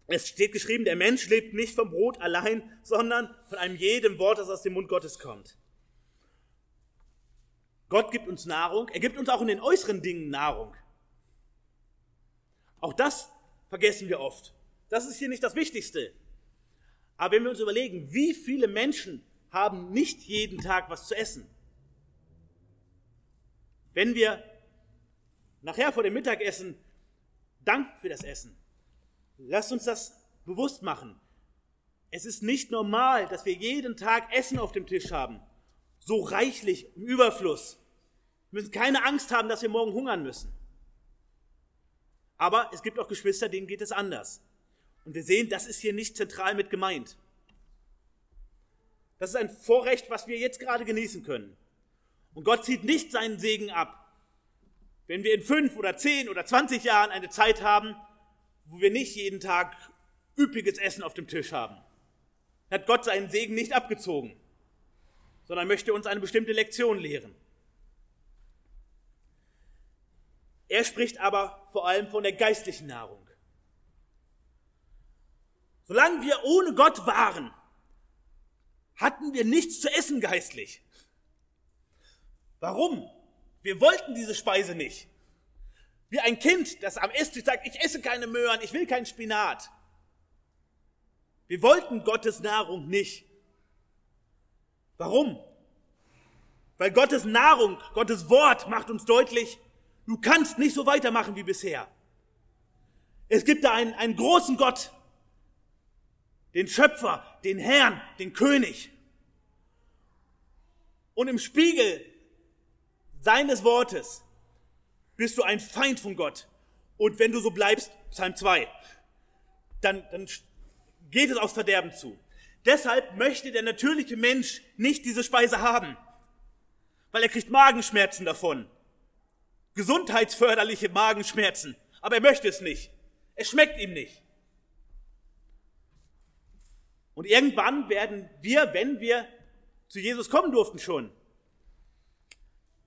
es steht geschrieben, der Mensch lebt nicht vom Brot allein, sondern von einem jedem Wort, das aus dem Mund Gottes kommt. Gott gibt uns Nahrung, er gibt uns auch in den äußeren Dingen Nahrung. Auch das vergessen wir oft. Das ist hier nicht das Wichtigste. Aber wenn wir uns überlegen, wie viele Menschen haben nicht jeden Tag was zu essen? Wenn wir nachher vor dem Mittagessen Dank für das Essen Lasst uns das bewusst machen. Es ist nicht normal, dass wir jeden Tag Essen auf dem Tisch haben. So reichlich, im Überfluss. Wir müssen keine Angst haben, dass wir morgen hungern müssen. Aber es gibt auch Geschwister, denen geht es anders. Und wir sehen, das ist hier nicht zentral mit gemeint. Das ist ein Vorrecht, was wir jetzt gerade genießen können. Und Gott zieht nicht seinen Segen ab, wenn wir in fünf oder zehn oder zwanzig Jahren eine Zeit haben, wo wir nicht jeden Tag üppiges Essen auf dem Tisch haben. Hat Gott seinen Segen nicht abgezogen, sondern möchte uns eine bestimmte Lektion lehren. Er spricht aber vor allem von der geistlichen Nahrung. Solange wir ohne Gott waren, hatten wir nichts zu essen geistlich. Warum? Wir wollten diese Speise nicht. Wie ein Kind, das am Esstisch sagt, ich esse keine Möhren, ich will keinen Spinat. Wir wollten Gottes Nahrung nicht. Warum? Weil Gottes Nahrung, Gottes Wort macht uns deutlich, du kannst nicht so weitermachen wie bisher. Es gibt da einen, einen großen Gott, den Schöpfer, den Herrn, den König. Und im Spiegel seines Wortes bist du ein Feind von Gott. Und wenn du so bleibst, Psalm 2, dann, dann geht es aufs Verderben zu. Deshalb möchte der natürliche Mensch nicht diese Speise haben, weil er kriegt Magenschmerzen davon. Gesundheitsförderliche Magenschmerzen. Aber er möchte es nicht. Es schmeckt ihm nicht. Und irgendwann werden wir, wenn wir zu Jesus kommen durften schon,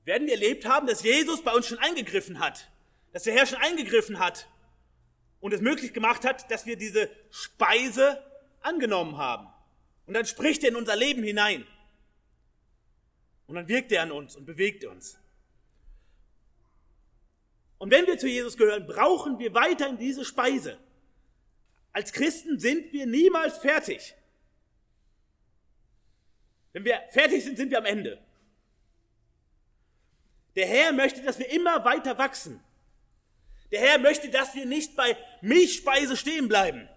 werden wir erlebt haben, dass Jesus bei uns schon eingegriffen hat, dass der Herr schon eingegriffen hat und es möglich gemacht hat, dass wir diese Speise angenommen haben. Und dann spricht er in unser Leben hinein. Und dann wirkt er an uns und bewegt uns. Und wenn wir zu Jesus gehören, brauchen wir weiterhin diese Speise. Als Christen sind wir niemals fertig. Wenn wir fertig sind, sind wir am Ende. Der Herr möchte, dass wir immer weiter wachsen. Der Herr möchte, dass wir nicht bei Milchspeise stehen bleiben,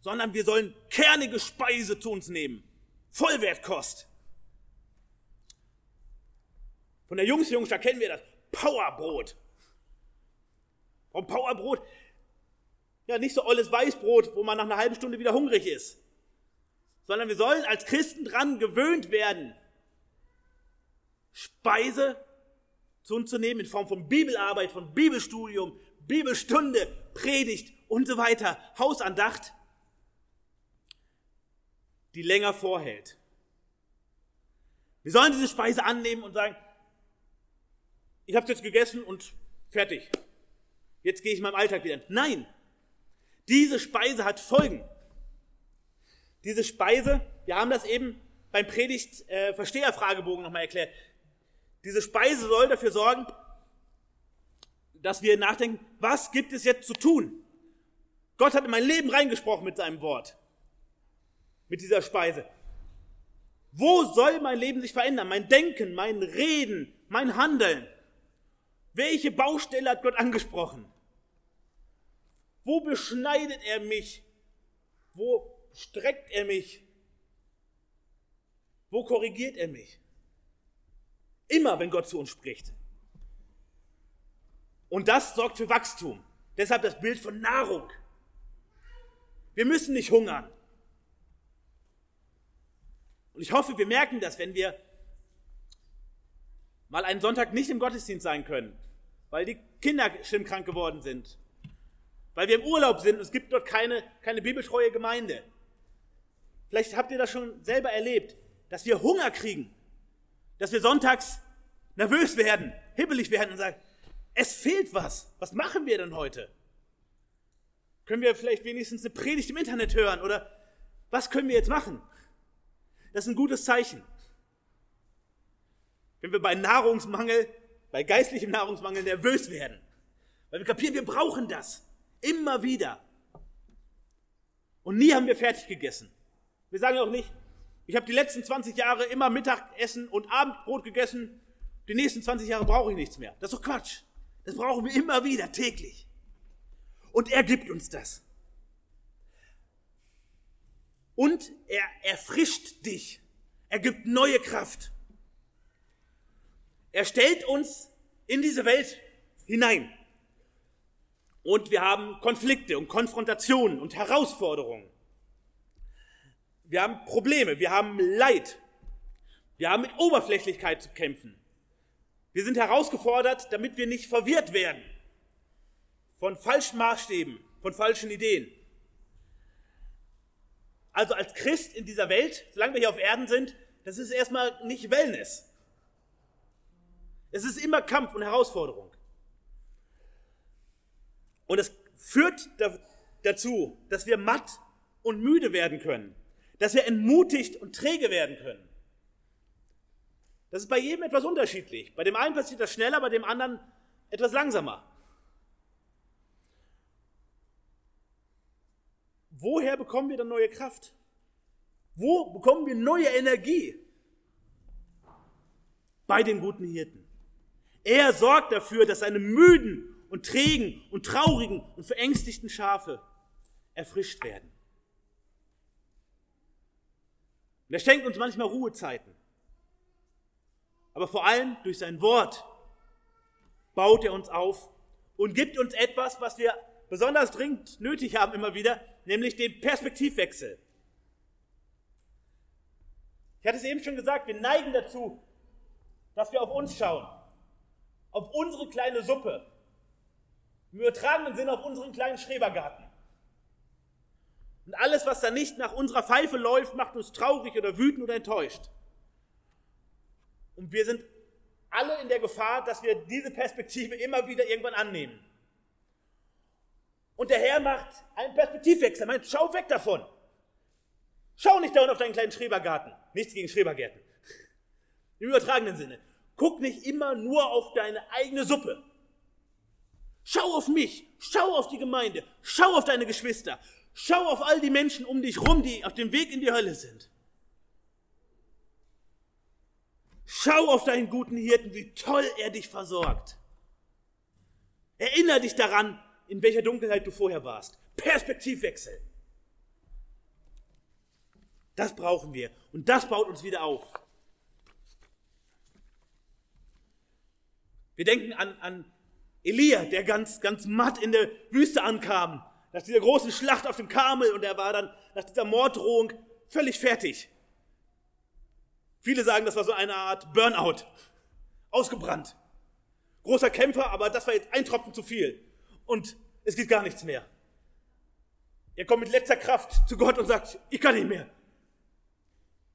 sondern wir sollen kernige Speise zu uns nehmen. Vollwertkost. Von der Jungs da kennen wir das. Powerbrot. Warum Powerbrot? Ja, nicht so olles Weißbrot, wo man nach einer halben Stunde wieder hungrig ist sondern wir sollen als Christen dran gewöhnt werden, Speise zu uns zu nehmen in Form von Bibelarbeit, von Bibelstudium, Bibelstunde, Predigt und so weiter, Hausandacht, die länger vorhält. Wir sollen diese Speise annehmen und sagen, ich habe es jetzt gegessen und fertig. Jetzt gehe ich meinem Alltag wieder. Nein, diese Speise hat Folgen. Diese Speise, wir haben das eben beim Predigt-Versteher-Fragebogen äh, nochmal erklärt. Diese Speise soll dafür sorgen, dass wir nachdenken, was gibt es jetzt zu tun? Gott hat in mein Leben reingesprochen mit seinem Wort, mit dieser Speise. Wo soll mein Leben sich verändern? Mein Denken, mein Reden, mein Handeln. Welche Baustelle hat Gott angesprochen? Wo beschneidet er mich? Wo streckt er mich? Wo korrigiert er mich? Immer, wenn Gott zu uns spricht. Und das sorgt für Wachstum. Deshalb das Bild von Nahrung. Wir müssen nicht hungern. Und ich hoffe, wir merken das, wenn wir mal einen Sonntag nicht im Gottesdienst sein können, weil die Kinder schlimm krank geworden sind, weil wir im Urlaub sind und es gibt dort keine, keine bibeltreue Gemeinde. Vielleicht habt ihr das schon selber erlebt, dass wir Hunger kriegen, dass wir sonntags nervös werden, hibbelig werden und sagen, es fehlt was. Was machen wir denn heute? Können wir vielleicht wenigstens eine Predigt im Internet hören oder was können wir jetzt machen? Das ist ein gutes Zeichen. Wenn wir bei Nahrungsmangel, bei geistlichem Nahrungsmangel nervös werden, weil wir kapieren, wir brauchen das immer wieder. Und nie haben wir fertig gegessen. Wir sagen auch nicht, ich habe die letzten 20 Jahre immer Mittagessen und Abendbrot gegessen, die nächsten 20 Jahre brauche ich nichts mehr. Das ist doch Quatsch. Das brauchen wir immer wieder, täglich. Und er gibt uns das. Und er erfrischt dich. Er gibt neue Kraft. Er stellt uns in diese Welt hinein. Und wir haben Konflikte und Konfrontationen und Herausforderungen. Wir haben Probleme, wir haben Leid. Wir haben mit Oberflächlichkeit zu kämpfen. Wir sind herausgefordert, damit wir nicht verwirrt werden von falschen Maßstäben, von falschen Ideen. Also als Christ in dieser Welt, solange wir hier auf Erden sind, das ist erstmal nicht Wellness. Es ist immer Kampf und Herausforderung. Und es führt dazu, dass wir matt und müde werden können, dass wir entmutigt und träge werden können. Das ist bei jedem etwas unterschiedlich. Bei dem einen passiert das schneller, bei dem anderen etwas langsamer. Woher bekommen wir dann neue Kraft? Wo bekommen wir neue Energie? Bei dem guten Hirten. Er sorgt dafür, dass seine müden und trägen und traurigen und verängstigten Schafe erfrischt werden. Und er schenkt uns manchmal Ruhezeiten. Aber vor allem durch sein Wort baut er uns auf und gibt uns etwas, was wir besonders dringend nötig haben immer wieder, nämlich den Perspektivwechsel. Ich hatte es eben schon gesagt, wir neigen dazu, dass wir auf uns schauen, auf unsere kleine Suppe, im übertragenen Sinne auf unseren kleinen Schrebergarten. Und alles, was da nicht nach unserer Pfeife läuft, macht uns traurig oder wütend oder enttäuscht. Und wir sind alle in der Gefahr, dass wir diese Perspektive immer wieder irgendwann annehmen. Und der Herr macht einen Perspektivwechsel. Er meint, schau weg davon. Schau nicht dauernd auf deinen kleinen Schrebergarten. Nichts gegen Schrebergärten. Im übertragenen Sinne. Guck nicht immer nur auf deine eigene Suppe. Schau auf mich, schau auf die Gemeinde, schau auf deine Geschwister, schau auf all die Menschen um dich rum, die auf dem Weg in die Hölle sind. Schau auf deinen guten Hirten, wie toll er dich versorgt. Erinner dich daran, in welcher Dunkelheit du vorher warst. Perspektivwechsel. Das brauchen wir und das baut uns wieder auf. Wir denken an, an Elia, der ganz, ganz matt in der Wüste ankam, nach dieser großen Schlacht auf dem Karmel und er war dann nach dieser Morddrohung völlig fertig. Viele sagen, das war so eine Art Burnout. Ausgebrannt. Großer Kämpfer, aber das war jetzt ein Tropfen zu viel. Und es geht gar nichts mehr. Er kommt mit letzter Kraft zu Gott und sagt, ich kann nicht mehr.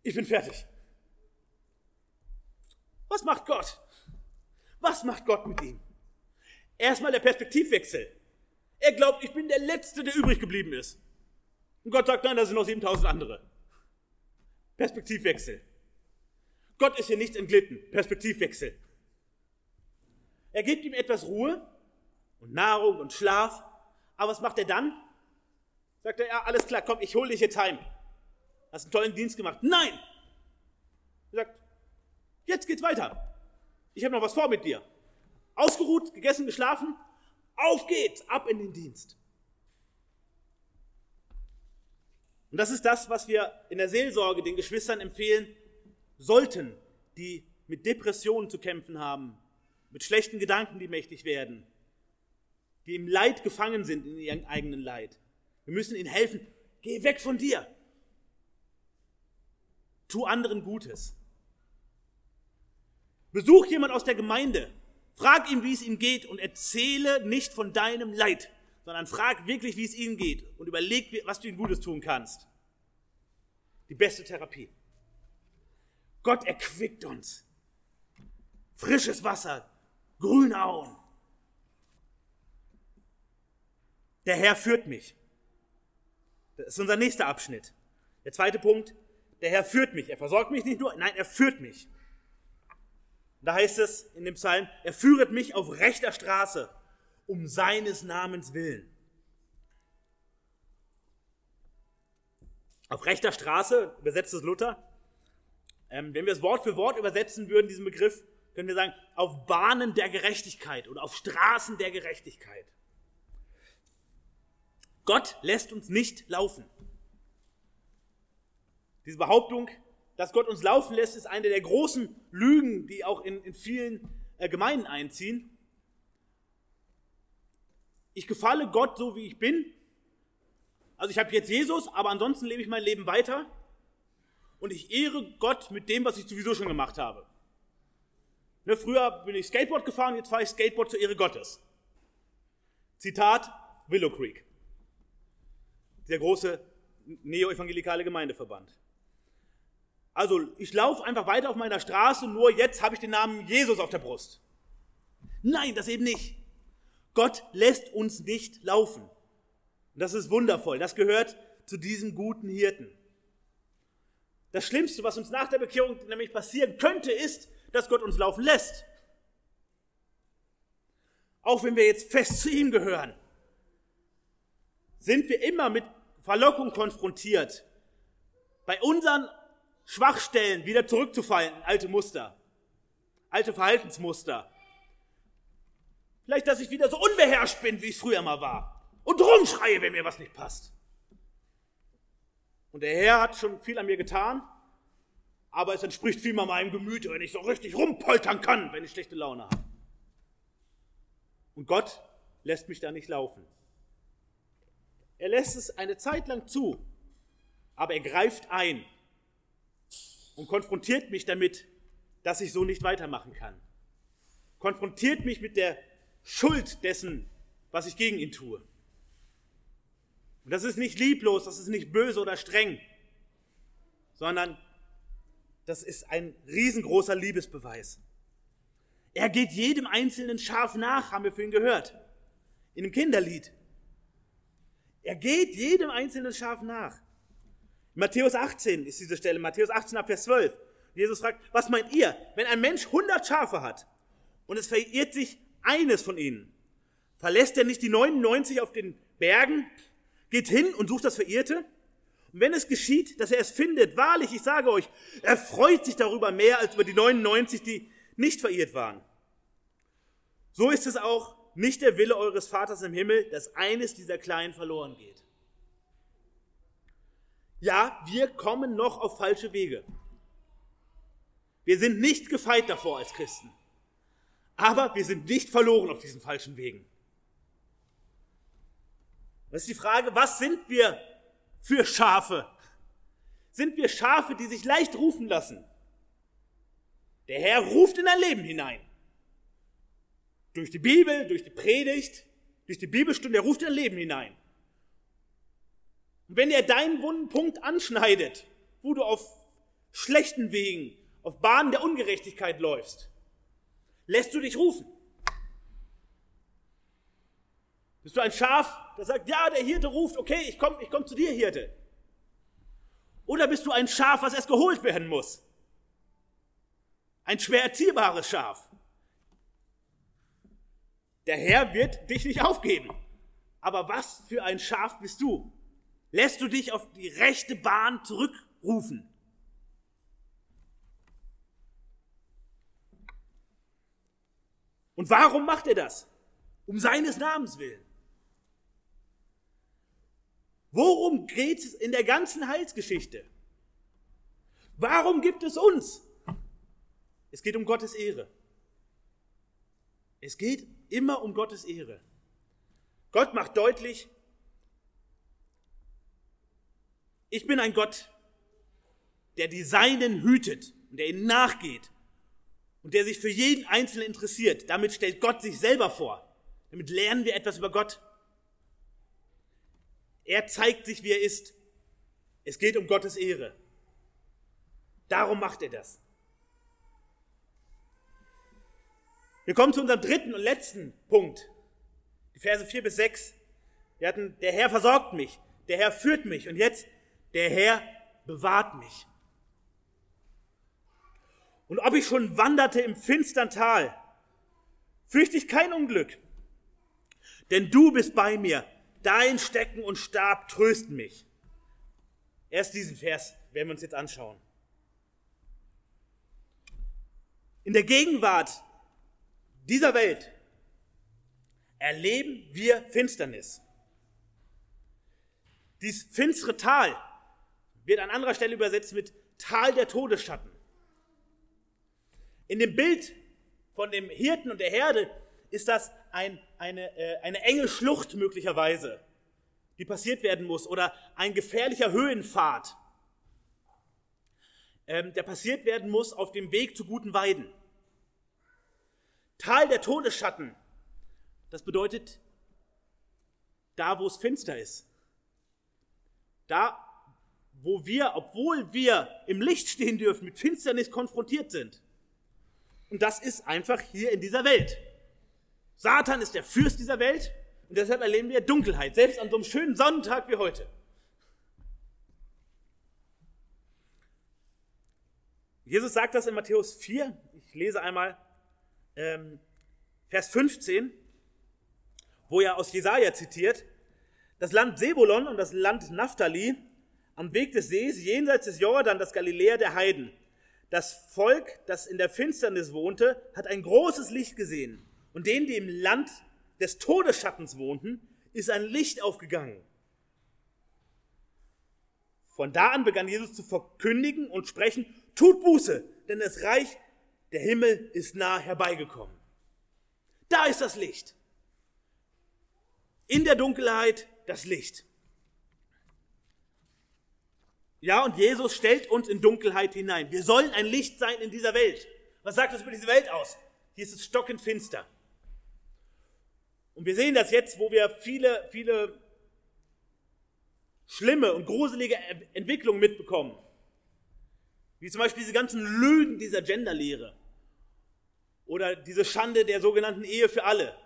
Ich bin fertig. Was macht Gott? Was macht Gott mit ihm? Erstmal der Perspektivwechsel. Er glaubt, ich bin der Letzte, der übrig geblieben ist. Und Gott sagt, nein, da sind noch 7000 andere. Perspektivwechsel. Gott ist hier nicht entglitten. Perspektivwechsel. Er gibt ihm etwas Ruhe und Nahrung und Schlaf. Aber was macht er dann? Sagt er, ja, alles klar, komm, ich hole dich jetzt heim. Hast einen tollen Dienst gemacht. Nein! Er sagt, jetzt geht's weiter. Ich habe noch was vor mit dir. Ausgeruht, gegessen, geschlafen. Auf geht's, ab in den Dienst. Und das ist das, was wir in der Seelsorge den Geschwistern empfehlen sollten, die mit Depressionen zu kämpfen haben, mit schlechten Gedanken, die mächtig werden, die im Leid gefangen sind, in ihrem eigenen Leid. Wir müssen ihnen helfen. Geh weg von dir. Tu anderen Gutes. Besuch jemand aus der Gemeinde. Frag ihn, wie es ihm geht und erzähle nicht von deinem Leid, sondern frag wirklich, wie es ihm geht und überleg, was du ihm Gutes tun kannst. Die beste Therapie. Gott erquickt uns. Frisches Wasser, grüne Auen. Der Herr führt mich. Das ist unser nächster Abschnitt. Der zweite Punkt, der Herr führt mich. Er versorgt mich nicht nur, nein, er führt mich. Da heißt es in dem Psalm, er führet mich auf rechter Straße um seines Namens willen. Auf rechter Straße, übersetzt es Luther, ähm, wenn wir es Wort für Wort übersetzen würden, diesen Begriff, können wir sagen, auf Bahnen der Gerechtigkeit oder auf Straßen der Gerechtigkeit. Gott lässt uns nicht laufen. Diese Behauptung, dass Gott uns laufen lässt, ist eine der großen Lügen, die auch in, in vielen äh, Gemeinden einziehen. Ich gefalle Gott so, wie ich bin. Also ich habe jetzt Jesus, aber ansonsten lebe ich mein Leben weiter. Und ich ehre Gott mit dem, was ich sowieso schon gemacht habe. Ne, früher bin ich Skateboard gefahren, jetzt fahre ich Skateboard zur Ehre Gottes. Zitat Willow Creek. Der große neo-evangelikale Gemeindeverband. Also, ich laufe einfach weiter auf meiner Straße, nur jetzt habe ich den Namen Jesus auf der Brust. Nein, das eben nicht. Gott lässt uns nicht laufen. Und das ist wundervoll. Das gehört zu diesem guten Hirten. Das Schlimmste, was uns nach der Bekehrung nämlich passieren könnte, ist, dass Gott uns laufen lässt. Auch wenn wir jetzt fest zu ihm gehören, sind wir immer mit Verlockung konfrontiert, bei unseren Schwachstellen wieder zurückzufallen in alte Muster, alte Verhaltensmuster. Vielleicht, dass ich wieder so unbeherrscht bin, wie ich früher mal war und rumschreie, wenn mir was nicht passt. Und der Herr hat schon viel an mir getan, aber es entspricht viel mal meinem Gemüt, wenn ich so richtig rumpoltern kann, wenn ich schlechte Laune habe. Und Gott lässt mich da nicht laufen. Er lässt es eine Zeit lang zu, aber er greift ein und konfrontiert mich damit, dass ich so nicht weitermachen kann. Konfrontiert mich mit der Schuld dessen, was ich gegen ihn tue. Und das ist nicht lieblos, das ist nicht böse oder streng, sondern das ist ein riesengroßer Liebesbeweis. Er geht jedem einzelnen Schaf nach, haben wir vorhin gehört, in dem Kinderlied. Er geht jedem einzelnen Schaf nach. Matthäus 18 ist diese Stelle, Matthäus 18 ab Vers 12. Jesus fragt, was meint ihr, wenn ein Mensch 100 Schafe hat und es verirrt sich eines von ihnen, verlässt er nicht die 99 auf den Bergen, geht hin und sucht das Verirrte? Und wenn es geschieht, dass er es findet, wahrlich, ich sage euch, er freut sich darüber mehr als über die 99, die nicht verirrt waren. So ist es auch nicht der Wille eures Vaters im Himmel, dass eines dieser Kleinen verloren geht. Ja, wir kommen noch auf falsche Wege. Wir sind nicht gefeit davor als Christen. Aber wir sind nicht verloren auf diesen falschen Wegen. Das ist die Frage, was sind wir für Schafe? Sind wir Schafe, die sich leicht rufen lassen? Der Herr ruft in dein Leben hinein. Durch die Bibel, durch die Predigt, durch die Bibelstunde, er ruft in dein Leben hinein. Und wenn er deinen wunden Punkt anschneidet, wo du auf schlechten Wegen, auf Bahnen der Ungerechtigkeit läufst, lässt du dich rufen. Bist du ein Schaf, das sagt, ja, der Hirte ruft, okay, ich komme ich komm zu dir, Hirte. Oder bist du ein Schaf, was erst geholt werden muss? Ein schwer erziehbares Schaf. Der Herr wird dich nicht aufgeben. Aber was für ein Schaf bist du? lässt du dich auf die rechte Bahn zurückrufen. Und warum macht er das? Um seines Namens willen. Worum geht es in der ganzen Heilsgeschichte? Warum gibt es uns? Es geht um Gottes Ehre. Es geht immer um Gottes Ehre. Gott macht deutlich, Ich bin ein Gott, der die Seinen hütet und der ihnen nachgeht und der sich für jeden Einzelnen interessiert. Damit stellt Gott sich selber vor. Damit lernen wir etwas über Gott. Er zeigt sich, wie er ist. Es geht um Gottes Ehre. Darum macht er das. Wir kommen zu unserem dritten und letzten Punkt. Die Verse 4 bis 6. Wir hatten, der Herr versorgt mich, der Herr führt mich. Und jetzt der Herr bewahrt mich. Und ob ich schon wanderte im finstern Tal, fürchte ich kein Unglück, denn du bist bei mir, dein Stecken und Stab trösten mich. Erst diesen Vers werden wir uns jetzt anschauen. In der Gegenwart dieser Welt erleben wir Finsternis. Dies finstere Tal wird an anderer Stelle übersetzt mit Tal der Todesschatten. In dem Bild von dem Hirten und der Herde ist das ein, eine, äh, eine enge Schlucht möglicherweise, die passiert werden muss, oder ein gefährlicher Höhenpfad, ähm, der passiert werden muss auf dem Weg zu guten Weiden. Tal der Todesschatten, das bedeutet da, wo es finster ist. Da, wo wir, obwohl wir im Licht stehen dürfen, mit Finsternis konfrontiert sind. Und das ist einfach hier in dieser Welt. Satan ist der Fürst dieser Welt und deshalb erleben wir Dunkelheit, selbst an so einem schönen Sonnentag wie heute. Jesus sagt das in Matthäus 4, ich lese einmal ähm, Vers 15, wo er aus Jesaja zitiert, das Land Sebulon und das Land Naphtali am Weg des Sees jenseits des Jordan, das Galiläa der Heiden. Das Volk, das in der Finsternis wohnte, hat ein großes Licht gesehen. Und denen, die im Land des Todesschattens wohnten, ist ein Licht aufgegangen. Von da an begann Jesus zu verkündigen und sprechen, tut Buße, denn das Reich der Himmel ist nah herbeigekommen. Da ist das Licht. In der Dunkelheit das Licht. Ja, und Jesus stellt uns in Dunkelheit hinein. Wir sollen ein Licht sein in dieser Welt. Was sagt das über diese Welt aus? Hier ist es stockend finster. Und wir sehen das jetzt, wo wir viele, viele schlimme und gruselige Entwicklungen mitbekommen. Wie zum Beispiel diese ganzen Lügen dieser Genderlehre. Oder diese Schande der sogenannten Ehe für alle.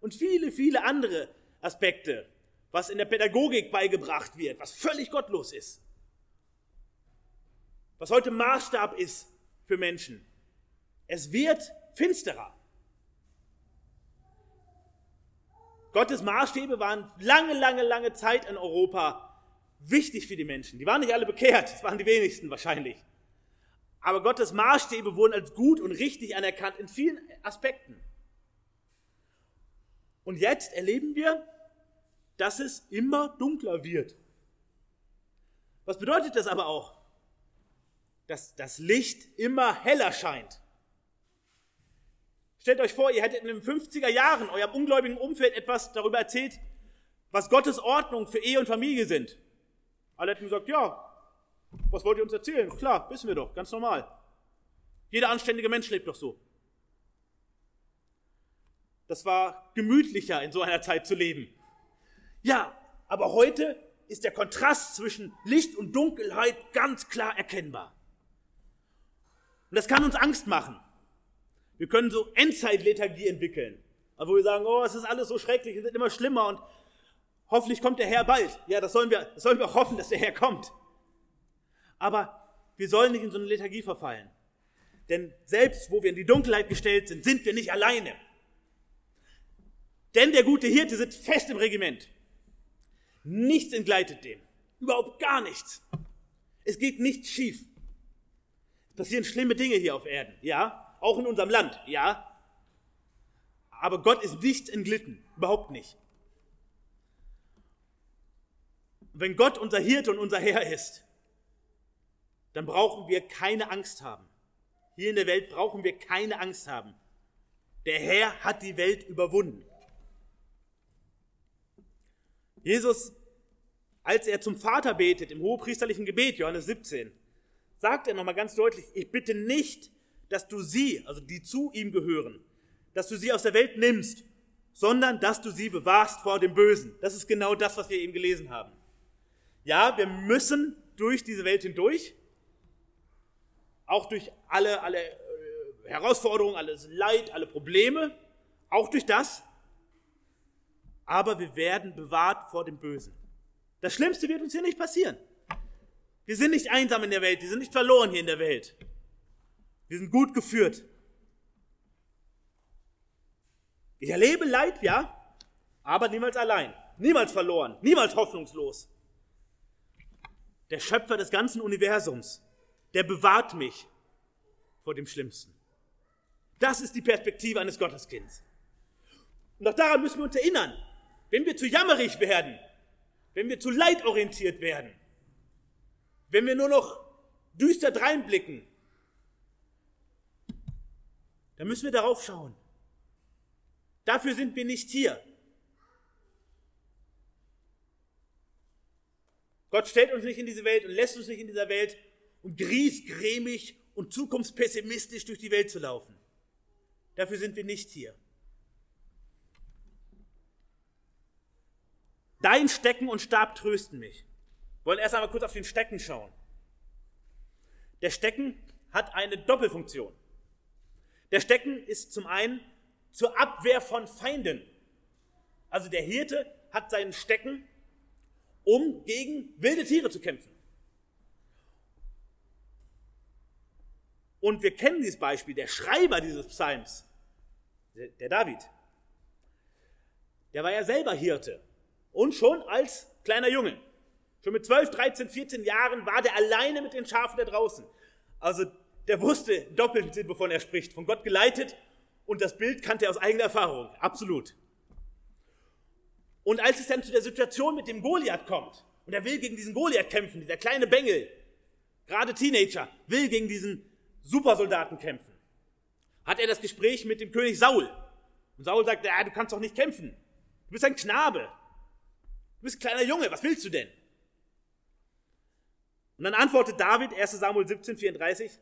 Und viele, viele andere Aspekte, was in der Pädagogik beigebracht wird, was völlig gottlos ist. Was heute Maßstab ist für Menschen. Es wird finsterer. Gottes Maßstäbe waren lange, lange, lange Zeit in Europa wichtig für die Menschen. Die waren nicht alle bekehrt, das waren die wenigsten wahrscheinlich. Aber Gottes Maßstäbe wurden als gut und richtig anerkannt in vielen Aspekten. Und jetzt erleben wir, dass es immer dunkler wird. Was bedeutet das aber auch? Dass das Licht immer heller scheint. Stellt euch vor, ihr hättet in den 50er Jahren eurem ungläubigen Umfeld etwas darüber erzählt, was Gottes Ordnung für Ehe und Familie sind. Alle hätten gesagt, ja, was wollt ihr uns erzählen? Klar, wissen wir doch, ganz normal. Jeder anständige Mensch lebt doch so. Das war gemütlicher in so einer Zeit zu leben. Ja, aber heute ist der Kontrast zwischen Licht und Dunkelheit ganz klar erkennbar. Und das kann uns Angst machen. Wir können so Endzeitlethargie entwickeln, wo wir sagen, oh, es ist alles so schrecklich, es wird immer schlimmer und hoffentlich kommt der Herr bald. Ja, das sollen wir, das sollen wir hoffen, dass der Herr kommt. Aber wir sollen nicht in so eine Lethargie verfallen. Denn selbst wo wir in die Dunkelheit gestellt sind, sind wir nicht alleine. Denn der gute Hirte sitzt fest im Regiment. Nichts entgleitet dem. Überhaupt gar nichts. Es geht nichts schief. Es passieren schlimme Dinge hier auf Erden, ja? auch in unserem Land, ja. Aber Gott ist nicht entglitten, überhaupt nicht. Wenn Gott unser Hirte und unser Herr ist, dann brauchen wir keine Angst haben. Hier in der Welt brauchen wir keine Angst haben. Der Herr hat die Welt überwunden. Jesus, als er zum Vater betet im hohepriesterlichen Gebet, Johannes 17, sagt er nochmal ganz deutlich, ich bitte nicht, dass du sie, also die zu ihm gehören, dass du sie aus der Welt nimmst, sondern dass du sie bewahrst vor dem Bösen. Das ist genau das, was wir eben gelesen haben. Ja, wir müssen durch diese Welt hindurch, auch durch alle, alle äh, Herausforderungen, alles Leid, alle Probleme, auch durch das, aber wir werden bewahrt vor dem Bösen. Das Schlimmste wird uns hier nicht passieren. Wir sind nicht einsam in der Welt, wir sind nicht verloren hier in der Welt. Wir sind gut geführt. Ich erlebe Leid, ja, aber niemals allein, niemals verloren, niemals hoffnungslos. Der Schöpfer des ganzen Universums, der bewahrt mich vor dem Schlimmsten. Das ist die Perspektive eines Gotteskinds. Und auch daran müssen wir uns erinnern. Wenn wir zu jammerig werden, wenn wir zu leitorientiert werden, wenn wir nur noch düster dreinblicken, dann müssen wir darauf schauen. Dafür sind wir nicht hier. Gott stellt uns nicht in diese Welt und lässt uns nicht in dieser Welt, um griesgrämig und zukunftspessimistisch durch die Welt zu laufen. Dafür sind wir nicht hier. Dein Stecken und Stab trösten mich. Wir wollen erst einmal kurz auf den Stecken schauen. Der Stecken hat eine Doppelfunktion. Der Stecken ist zum einen zur Abwehr von Feinden. Also der Hirte hat seinen Stecken, um gegen wilde Tiere zu kämpfen. Und wir kennen dieses Beispiel, der Schreiber dieses Psalms, der David, der war ja selber Hirte und schon als kleiner Junge. Schon mit 12, 13, 14 Jahren war der alleine mit den Schafen da draußen. Also der wusste doppelten Sinn, wovon er spricht. Von Gott geleitet und das Bild kannte er aus eigener Erfahrung. Absolut. Und als es dann zu der Situation mit dem Goliath kommt und er will gegen diesen Goliath kämpfen, dieser kleine Bengel, gerade Teenager, will gegen diesen Supersoldaten kämpfen, hat er das Gespräch mit dem König Saul. Und Saul sagt, ja, du kannst doch nicht kämpfen. Du bist ein Knabe. Du bist ein kleiner Junge, was willst du denn? Und dann antwortet David, 1 Samuel 17, 34,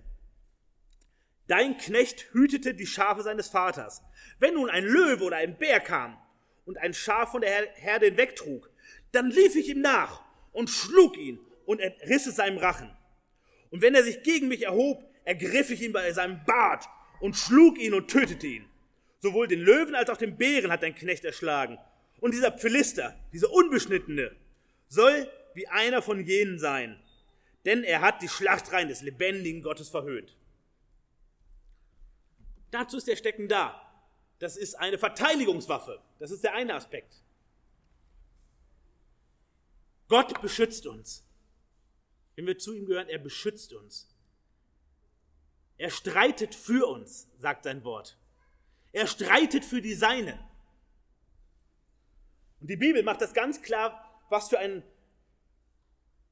Dein Knecht hütete die Schafe seines Vaters. Wenn nun ein Löwe oder ein Bär kam und ein Schaf von der Herde hinwegtrug, dann lief ich ihm nach und schlug ihn und entriss es seinem Rachen. Und wenn er sich gegen mich erhob, ergriff ich ihn bei seinem Bart und schlug ihn und tötete ihn. Sowohl den Löwen als auch den Bären hat dein Knecht erschlagen. Und dieser Philister, dieser Unbeschnittene, soll wie einer von jenen sein, denn er hat die Schlachtreihen des lebendigen Gottes verhöhnt. Dazu ist der Stecken da. Das ist eine Verteidigungswaffe. Das ist der eine Aspekt. Gott beschützt uns. Wenn wir zu ihm gehören, er beschützt uns. Er streitet für uns, sagt sein Wort. Er streitet für die Seinen. Und die Bibel macht das ganz klar, was für, ein,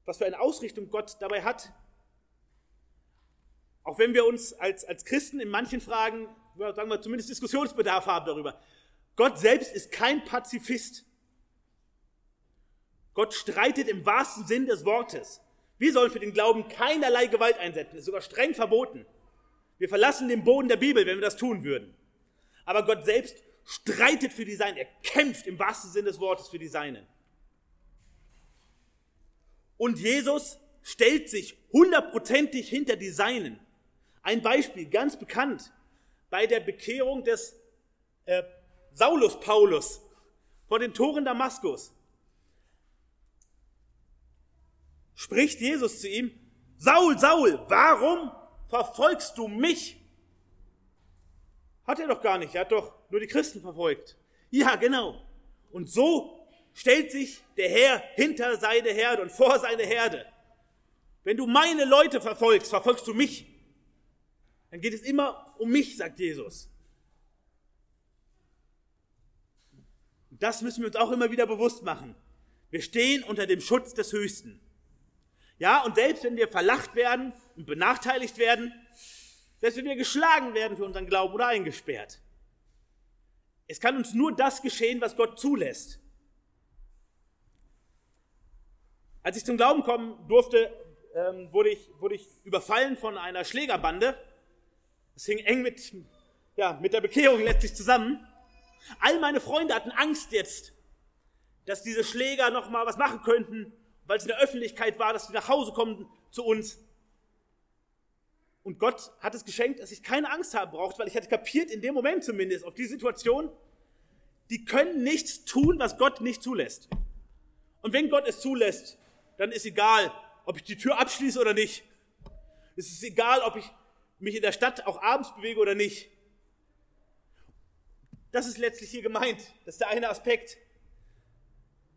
was für eine Ausrichtung Gott dabei hat. Auch wenn wir uns als, als Christen in manchen Fragen, sagen wir zumindest Diskussionsbedarf haben darüber. Gott selbst ist kein Pazifist. Gott streitet im wahrsten Sinn des Wortes. Wir sollen für den Glauben keinerlei Gewalt einsetzen. Ist sogar streng verboten. Wir verlassen den Boden der Bibel, wenn wir das tun würden. Aber Gott selbst streitet für die Seinen. Er kämpft im wahrsten Sinn des Wortes für die Seinen. Und Jesus stellt sich hundertprozentig hinter die Seinen. Ein Beispiel, ganz bekannt, bei der Bekehrung des äh, Saulus Paulus vor den Toren Damaskus. Spricht Jesus zu ihm, Saul, Saul, warum verfolgst du mich? Hat er doch gar nicht, er hat doch nur die Christen verfolgt. Ja, genau. Und so stellt sich der Herr hinter seine Herde und vor seine Herde. Wenn du meine Leute verfolgst, verfolgst du mich dann geht es immer um mich, sagt Jesus. Das müssen wir uns auch immer wieder bewusst machen. Wir stehen unter dem Schutz des Höchsten. Ja, und selbst wenn wir verlacht werden und benachteiligt werden, selbst wenn wir geschlagen werden für unseren Glauben oder eingesperrt, es kann uns nur das geschehen, was Gott zulässt. Als ich zum Glauben kommen durfte, ähm, wurde, ich, wurde ich überfallen von einer Schlägerbande das hing eng mit, ja, mit der Bekehrung letztlich zusammen. All meine Freunde hatten Angst jetzt, dass diese Schläger noch mal was machen könnten, weil es in der Öffentlichkeit war, dass sie nach Hause kommen zu uns. Und Gott hat es geschenkt, dass ich keine Angst haben brauchte, weil ich hatte kapiert, in dem Moment zumindest, auf die Situation, die können nichts tun, was Gott nicht zulässt. Und wenn Gott es zulässt, dann ist egal, ob ich die Tür abschließe oder nicht. Es ist egal, ob ich mich in der Stadt auch abends bewege oder nicht. Das ist letztlich hier gemeint. Das ist der eine Aspekt.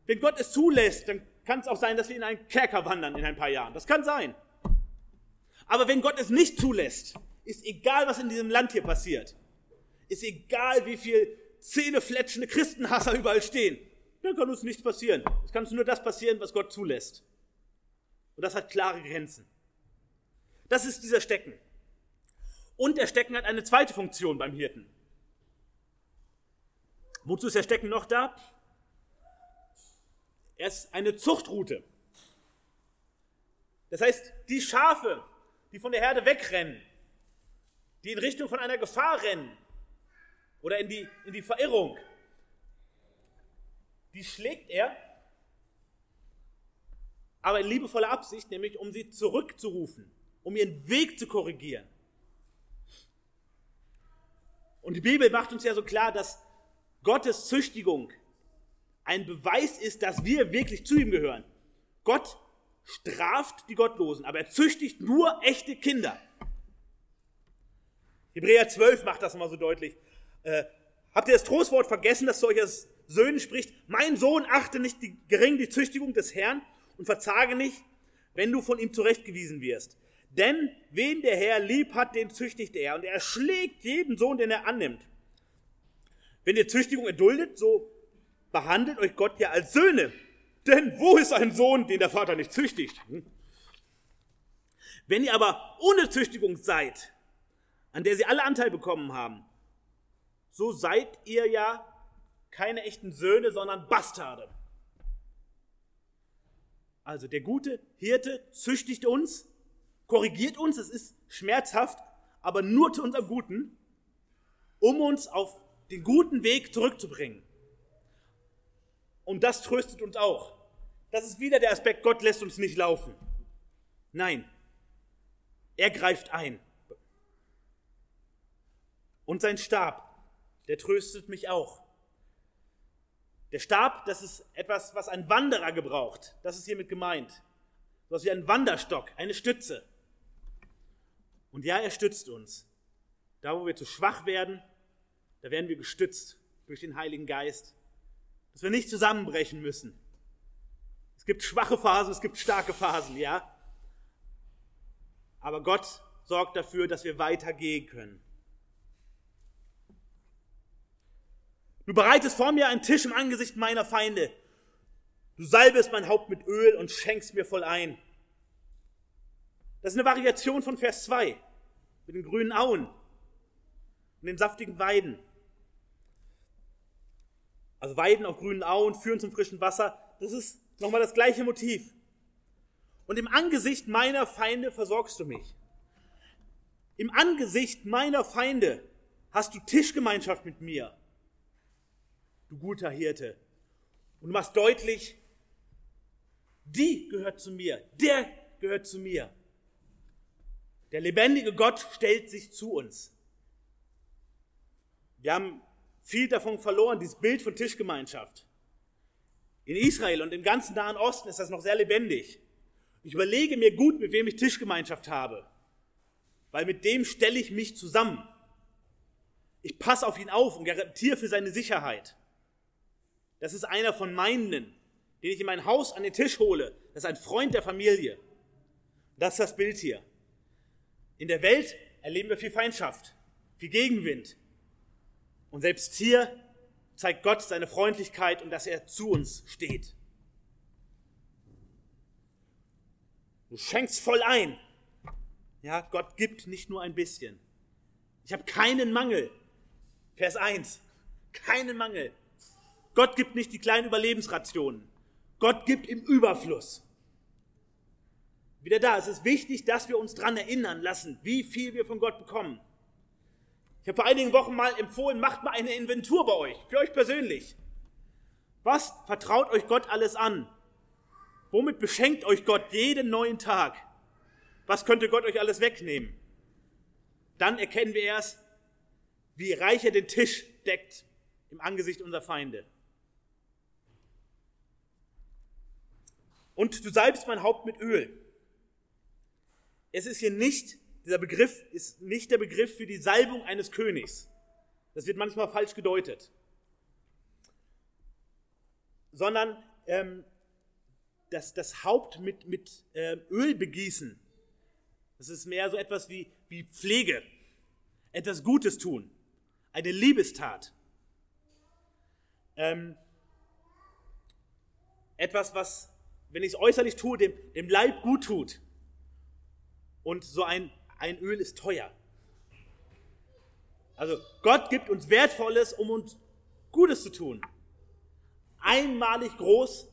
Wenn Gott es zulässt, dann kann es auch sein, dass wir in einen Kerker wandern in ein paar Jahren. Das kann sein. Aber wenn Gott es nicht zulässt, ist egal, was in diesem Land hier passiert. Ist egal, wie viel zähnefletschende Christenhasser überall stehen. dann kann uns nichts passieren. Es kann uns nur das passieren, was Gott zulässt. Und das hat klare Grenzen. Das ist dieser Stecken. Und der Stecken hat eine zweite Funktion beim Hirten. Wozu ist der Stecken noch da? Er ist eine Zuchtroute. Das heißt, die Schafe, die von der Herde wegrennen, die in Richtung von einer Gefahr rennen oder in die, in die Verirrung, die schlägt er, aber in liebevoller Absicht, nämlich um sie zurückzurufen, um ihren Weg zu korrigieren. Und die Bibel macht uns ja so klar, dass Gottes Züchtigung ein Beweis ist, dass wir wirklich zu ihm gehören. Gott straft die Gottlosen, aber er züchtigt nur echte Kinder. Hebräer 12 macht das immer so deutlich. Äh, habt ihr das Trostwort vergessen, das zu euch als Söhnen spricht? Mein Sohn, achte nicht die, gering die Züchtigung des Herrn und verzage nicht, wenn du von ihm zurechtgewiesen wirst. Denn wen der Herr lieb hat, den züchtigt er und er schlägt jeden Sohn, den er annimmt. Wenn ihr Züchtigung erduldet, so behandelt euch Gott ja als Söhne. Denn wo ist ein Sohn, den der Vater nicht züchtigt? Hm? Wenn ihr aber ohne Züchtigung seid, an der sie alle Anteil bekommen haben, so seid ihr ja keine echten Söhne, sondern Bastarde. Also der gute Hirte züchtigt uns, korrigiert uns, es ist schmerzhaft, aber nur zu unserem Guten, um uns auf den guten Weg zurückzubringen. Und das tröstet uns auch. Das ist wieder der Aspekt, Gott lässt uns nicht laufen. Nein, er greift ein. Und sein Stab, der tröstet mich auch. Der Stab, das ist etwas, was ein Wanderer gebraucht. Das ist hiermit gemeint. So wie ein Wanderstock, eine Stütze. Und ja, er stützt uns. Da, wo wir zu schwach werden, da werden wir gestützt durch den Heiligen Geist. Dass wir nicht zusammenbrechen müssen. Es gibt schwache Phasen, es gibt starke Phasen, ja. Aber Gott sorgt dafür, dass wir weitergehen können. Du bereitest vor mir einen Tisch im Angesicht meiner Feinde. Du salbest mein Haupt mit Öl und schenkst mir voll ein. Das ist eine Variation von Vers 2 mit den grünen Auen und den saftigen Weiden. Also Weiden auf grünen Auen führen zum frischen Wasser. Das ist nochmal das gleiche Motiv. Und im Angesicht meiner Feinde versorgst du mich. Im Angesicht meiner Feinde hast du Tischgemeinschaft mit mir du guter Hirte. Und du machst deutlich, die gehört zu mir, der gehört zu mir. Der lebendige Gott stellt sich zu uns. Wir haben viel davon verloren, dieses Bild von Tischgemeinschaft. In Israel und im ganzen Nahen Osten ist das noch sehr lebendig. Ich überlege mir gut, mit wem ich Tischgemeinschaft habe, weil mit dem stelle ich mich zusammen. Ich passe auf ihn auf und garantiere für seine Sicherheit. Das ist einer von meinen, den ich in mein Haus an den Tisch hole. Das ist ein Freund der Familie. Das ist das Bild hier. In der Welt erleben wir viel Feindschaft, viel Gegenwind. Und selbst hier zeigt Gott seine Freundlichkeit und dass er zu uns steht. Du schenkst voll ein. Ja, Gott gibt nicht nur ein bisschen. Ich habe keinen Mangel. Vers 1. Keinen Mangel. Gott gibt nicht die kleinen Überlebensrationen. Gott gibt im Überfluss. Wieder da, es ist wichtig, dass wir uns daran erinnern lassen, wie viel wir von Gott bekommen. Ich habe vor einigen Wochen mal empfohlen, macht mal eine Inventur bei euch, für euch persönlich. Was vertraut euch Gott alles an? Womit beschenkt euch Gott jeden neuen Tag? Was könnte Gott euch alles wegnehmen? Dann erkennen wir erst, wie reich er den Tisch deckt im Angesicht unserer Feinde. und du salbst mein Haupt mit Öl. Es ist hier nicht, dieser Begriff ist nicht der Begriff für die Salbung eines Königs. Das wird manchmal falsch gedeutet. Sondern ähm, das, das Haupt mit, mit äh, Öl begießen. Das ist mehr so etwas wie, wie Pflege, etwas Gutes tun, eine Liebestat. Ähm, etwas, was, wenn ich es äußerlich tue, dem, dem Leib gut tut. Und so ein, ein Öl ist teuer. Also Gott gibt uns Wertvolles, um uns Gutes zu tun. Einmalig groß,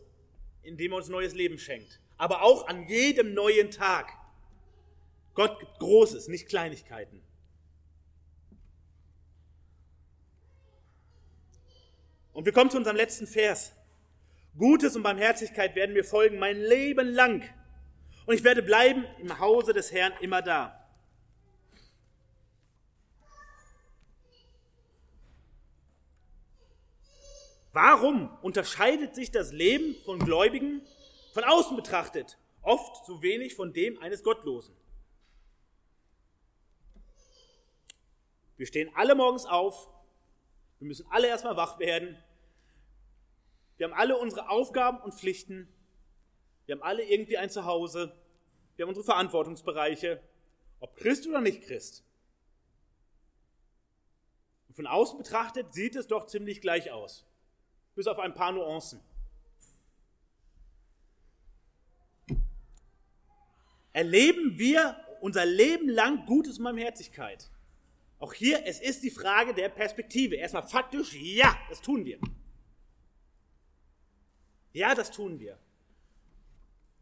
indem er uns neues Leben schenkt. Aber auch an jedem neuen Tag. Gott gibt Großes, nicht Kleinigkeiten. Und wir kommen zu unserem letzten Vers. Gutes und Barmherzigkeit werden mir folgen mein Leben lang. Und ich werde bleiben im Hause des Herrn immer da. Warum unterscheidet sich das Leben von Gläubigen von außen betrachtet oft so wenig von dem eines Gottlosen? Wir stehen alle morgens auf, wir müssen alle erstmal wach werden, wir haben alle unsere Aufgaben und Pflichten, wir haben alle irgendwie ein Zuhause, wir haben unsere Verantwortungsbereiche, ob Christ oder nicht Christ. Und von außen betrachtet sieht es doch ziemlich gleich aus bis auf ein paar Nuancen. Erleben wir unser Leben lang Gutes und Barmherzigkeit? Auch hier, es ist die Frage der Perspektive. Erstmal faktisch, ja, das tun wir. Ja, das tun wir.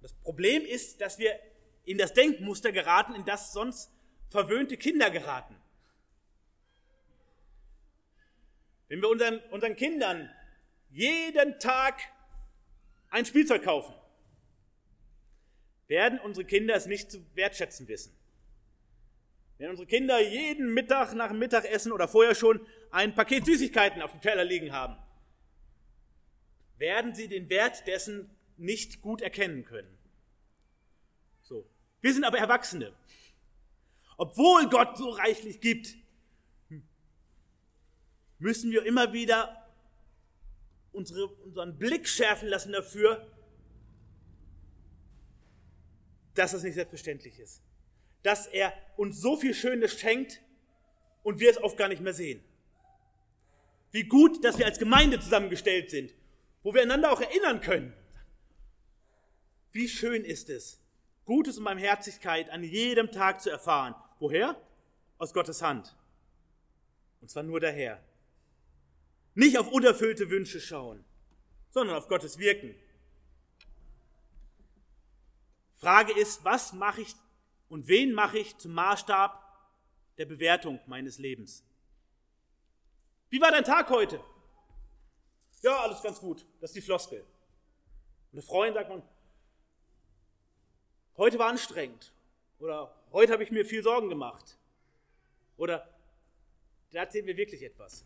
Das Problem ist, dass wir in das Denkmuster geraten, in das sonst verwöhnte Kinder geraten. Wenn wir unseren, unseren Kindern jeden Tag ein Spielzeug kaufen, werden unsere Kinder es nicht zu wertschätzen wissen. Wenn unsere Kinder jeden Mittag nach dem Mittagessen oder vorher schon ein Paket Süßigkeiten auf dem Teller liegen haben, werden sie den Wert dessen nicht gut erkennen können. So. Wir sind aber Erwachsene. Obwohl Gott so reichlich gibt, müssen wir immer wieder unsere, unseren Blick schärfen lassen dafür, dass das nicht selbstverständlich ist. Dass er uns so viel Schönes schenkt und wir es oft gar nicht mehr sehen. Wie gut, dass wir als Gemeinde zusammengestellt sind, wo wir einander auch erinnern können. Wie schön ist es, Gutes und Barmherzigkeit an jedem Tag zu erfahren. Woher? Aus Gottes Hand. Und zwar nur daher. Nicht auf unerfüllte Wünsche schauen, sondern auf Gottes Wirken. Frage ist, was mache ich und wen mache ich zum Maßstab der Bewertung meines Lebens? Wie war dein Tag heute? Ja, alles ganz gut. Das ist die Floskel. Eine Freundin sagt man, heute war anstrengend. Oder heute habe ich mir viel Sorgen gemacht. Oder da erzählen wir wirklich etwas.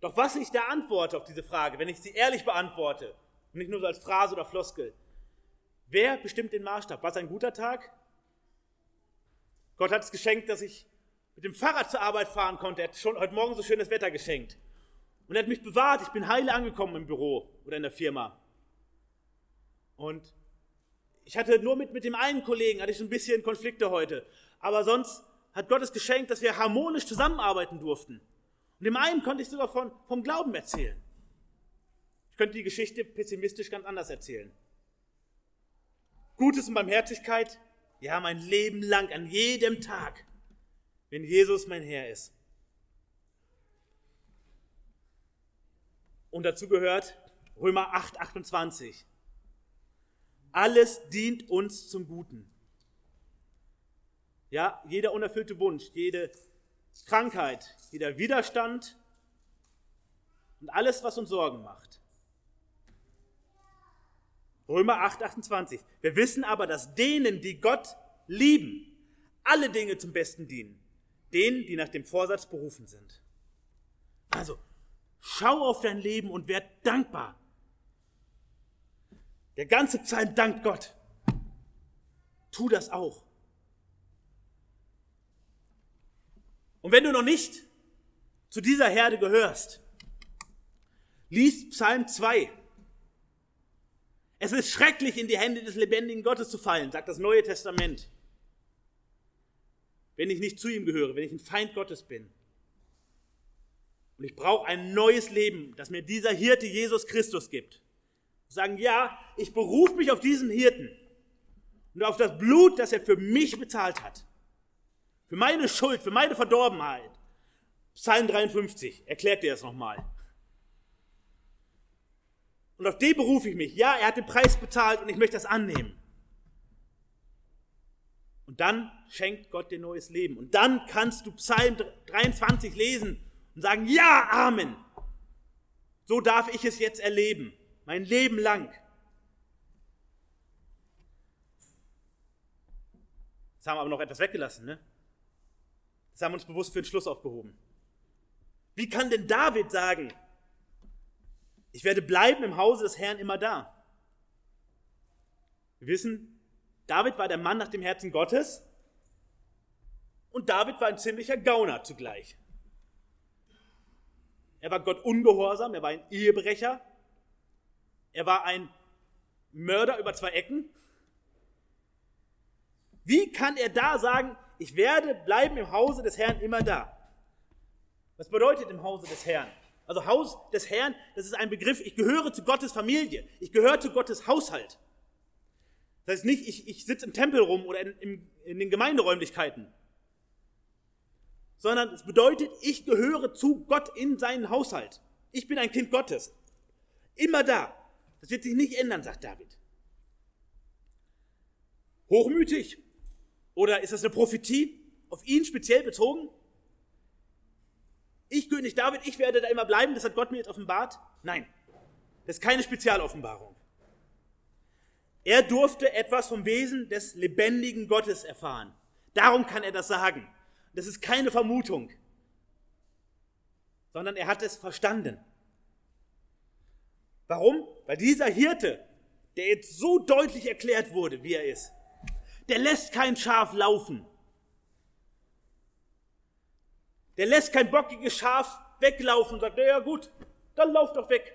Doch was ich da antworte auf diese Frage, wenn ich sie ehrlich beantworte und nicht nur so als Phrase oder Floskel, wer bestimmt den Maßstab? War es ein guter Tag? Gott hat es geschenkt, dass ich mit dem Fahrrad zur Arbeit fahren konnte. Er hat schon heute Morgen so schönes Wetter geschenkt. Und er hat mich bewahrt. Ich bin heile angekommen im Büro oder in der Firma. Und ich hatte nur mit, mit dem einen Kollegen, hatte ich ein bisschen Konflikte heute. Aber sonst hat Gott es geschenkt, dass wir harmonisch zusammenarbeiten durften. Und dem einen konnte ich sogar von, vom Glauben erzählen. Ich könnte die Geschichte pessimistisch ganz anders erzählen. Gutes und Barmherzigkeit, ja, mein Leben lang, an jedem Tag, wenn Jesus mein Herr ist. Und dazu gehört Römer 8, 28. Alles dient uns zum Guten. Ja, jeder unerfüllte Wunsch, jede Krankheit, jeder Widerstand und alles, was uns Sorgen macht. Römer 8, 28. Wir wissen aber, dass denen, die Gott lieben, alle Dinge zum Besten dienen. Denen, die nach dem Vorsatz berufen sind. Also, schau auf dein Leben und werd dankbar. Der ganze Psalm dankt Gott. Tu das auch. Und wenn du noch nicht zu dieser Herde gehörst, lies Psalm 2. Es ist schrecklich, in die Hände des lebendigen Gottes zu fallen, sagt das Neue Testament. Wenn ich nicht zu ihm gehöre, wenn ich ein Feind Gottes bin. Und ich brauche ein neues Leben, das mir dieser Hirte Jesus Christus gibt. Sagen, ja, ich berufe mich auf diesen Hirten und auf das Blut, das er für mich bezahlt hat. Für meine Schuld, für meine Verdorbenheit. Psalm 53 erklärt dir das nochmal. Und auf den berufe ich mich. Ja, er hat den Preis bezahlt und ich möchte das annehmen. Und dann schenkt Gott dir neues Leben. Und dann kannst du Psalm 23 lesen und sagen, ja, Amen. So darf ich es jetzt erleben, mein Leben lang. Jetzt haben wir aber noch etwas weggelassen, ne? Das haben wir uns bewusst für den Schluss aufgehoben. Wie kann denn David sagen, ich werde bleiben im Hause des Herrn immer da? Wir wissen, David war der Mann nach dem Herzen Gottes und David war ein ziemlicher Gauner zugleich. Er war Gott ungehorsam, er war ein Ehebrecher, er war ein Mörder über zwei Ecken. Wie kann er da sagen, ich werde bleiben im Hause des Herrn immer da? Was bedeutet im Hause des Herrn? Also Haus des Herrn, das ist ein Begriff, ich gehöre zu Gottes Familie, ich gehöre zu Gottes Haushalt. Das heißt nicht, ich, ich sitze im Tempel rum oder in, in, in den Gemeinderäumlichkeiten, sondern es bedeutet, ich gehöre zu Gott in seinen Haushalt. Ich bin ein Kind Gottes. Immer da. Das wird sich nicht ändern, sagt David. Hochmütig? Oder ist das eine Prophetie auf ihn speziell bezogen? Ich, König David, ich werde da immer bleiben, das hat Gott mir jetzt offenbart? Nein, das ist keine Spezialoffenbarung. Er durfte etwas vom Wesen des lebendigen Gottes erfahren. Darum kann er das sagen. Das ist keine Vermutung, sondern er hat es verstanden. Warum? Weil dieser Hirte, der jetzt so deutlich erklärt wurde, wie er ist, der lässt kein Schaf laufen. Der lässt kein bockiges Schaf weglaufen und sagt, ja gut, dann lauf doch weg.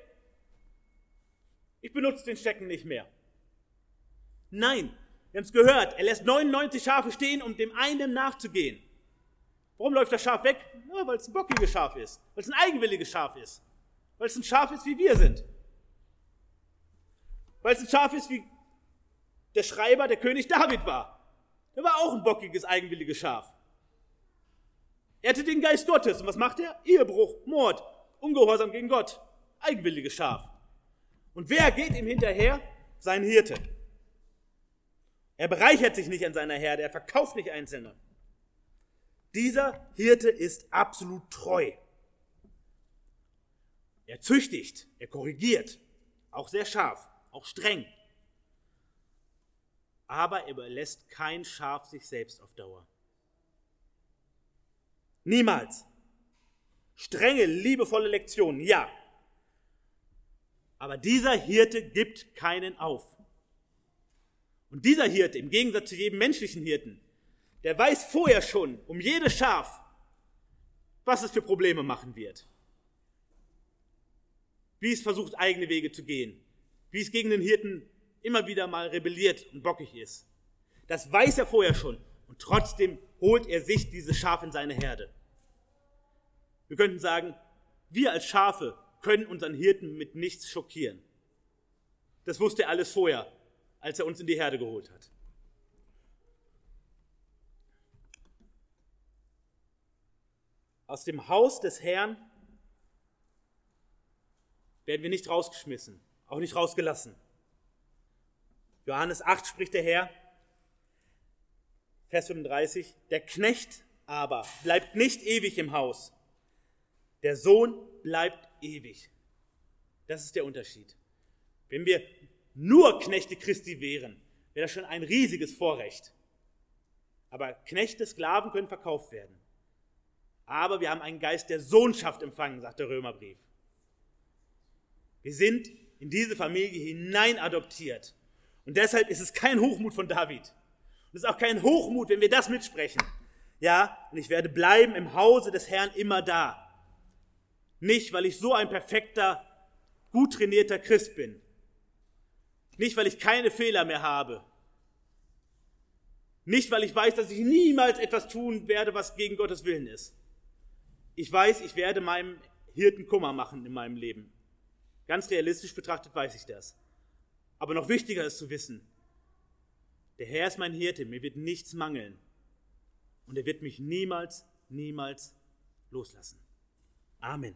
Ich benutze den Stecken nicht mehr. Nein, wir haben es gehört, er lässt 99 Schafe stehen, um dem einen nachzugehen. Warum läuft das Schaf weg? Ja, weil es ein bockiges Schaf ist, weil es ein eigenwilliges Schaf ist, weil es ein Schaf ist, wie wir sind. Weil es ein Schaf ist, wie der Schreiber, der König David war. Der war auch ein bockiges, eigenwilliges Schaf. Er hatte den Geist Gottes. Und was macht er? Ehebruch, Mord, Ungehorsam gegen Gott. Eigenwilliges Schaf. Und wer geht ihm hinterher? Sein Hirte. Er bereichert sich nicht an seiner Herde, er verkauft nicht Einzelne. Dieser Hirte ist absolut treu. Er züchtigt, er korrigiert, auch sehr scharf, auch streng. Aber er überlässt kein Schaf sich selbst auf Dauer. Niemals. Strenge, liebevolle Lektionen, ja. Aber dieser Hirte gibt keinen auf. Und dieser Hirte, im Gegensatz zu jedem menschlichen Hirten, der weiß vorher schon um jedes Schaf, was es für Probleme machen wird. Wie es versucht, eigene Wege zu gehen. Wie es gegen den Hirten immer wieder mal rebelliert und bockig ist. Das weiß er vorher schon. Und trotzdem holt er sich dieses Schaf in seine Herde. Wir könnten sagen, wir als Schafe können unseren Hirten mit nichts schockieren. Das wusste er alles vorher als er uns in die Herde geholt hat. Aus dem Haus des Herrn werden wir nicht rausgeschmissen, auch nicht rausgelassen. Johannes 8 spricht der Herr, Vers 35, der Knecht aber bleibt nicht ewig im Haus, der Sohn bleibt ewig. Das ist der Unterschied. Wenn wir nur Knechte Christi wären, wäre das schon ein riesiges Vorrecht. Aber Knechte, Sklaven können verkauft werden. Aber wir haben einen Geist der Sohnschaft empfangen, sagt der Römerbrief. Wir sind in diese Familie hinein adoptiert. Und deshalb ist es kein Hochmut von David. Und es ist auch kein Hochmut, wenn wir das mitsprechen. Ja, und ich werde bleiben im Hause des Herrn immer da. Nicht, weil ich so ein perfekter, gut trainierter Christ bin, nicht, weil ich keine Fehler mehr habe. Nicht, weil ich weiß, dass ich niemals etwas tun werde, was gegen Gottes Willen ist. Ich weiß, ich werde meinem Hirten Kummer machen in meinem Leben. Ganz realistisch betrachtet weiß ich das. Aber noch wichtiger ist zu wissen, der Herr ist mein Hirte, mir wird nichts mangeln. Und er wird mich niemals, niemals loslassen. Amen.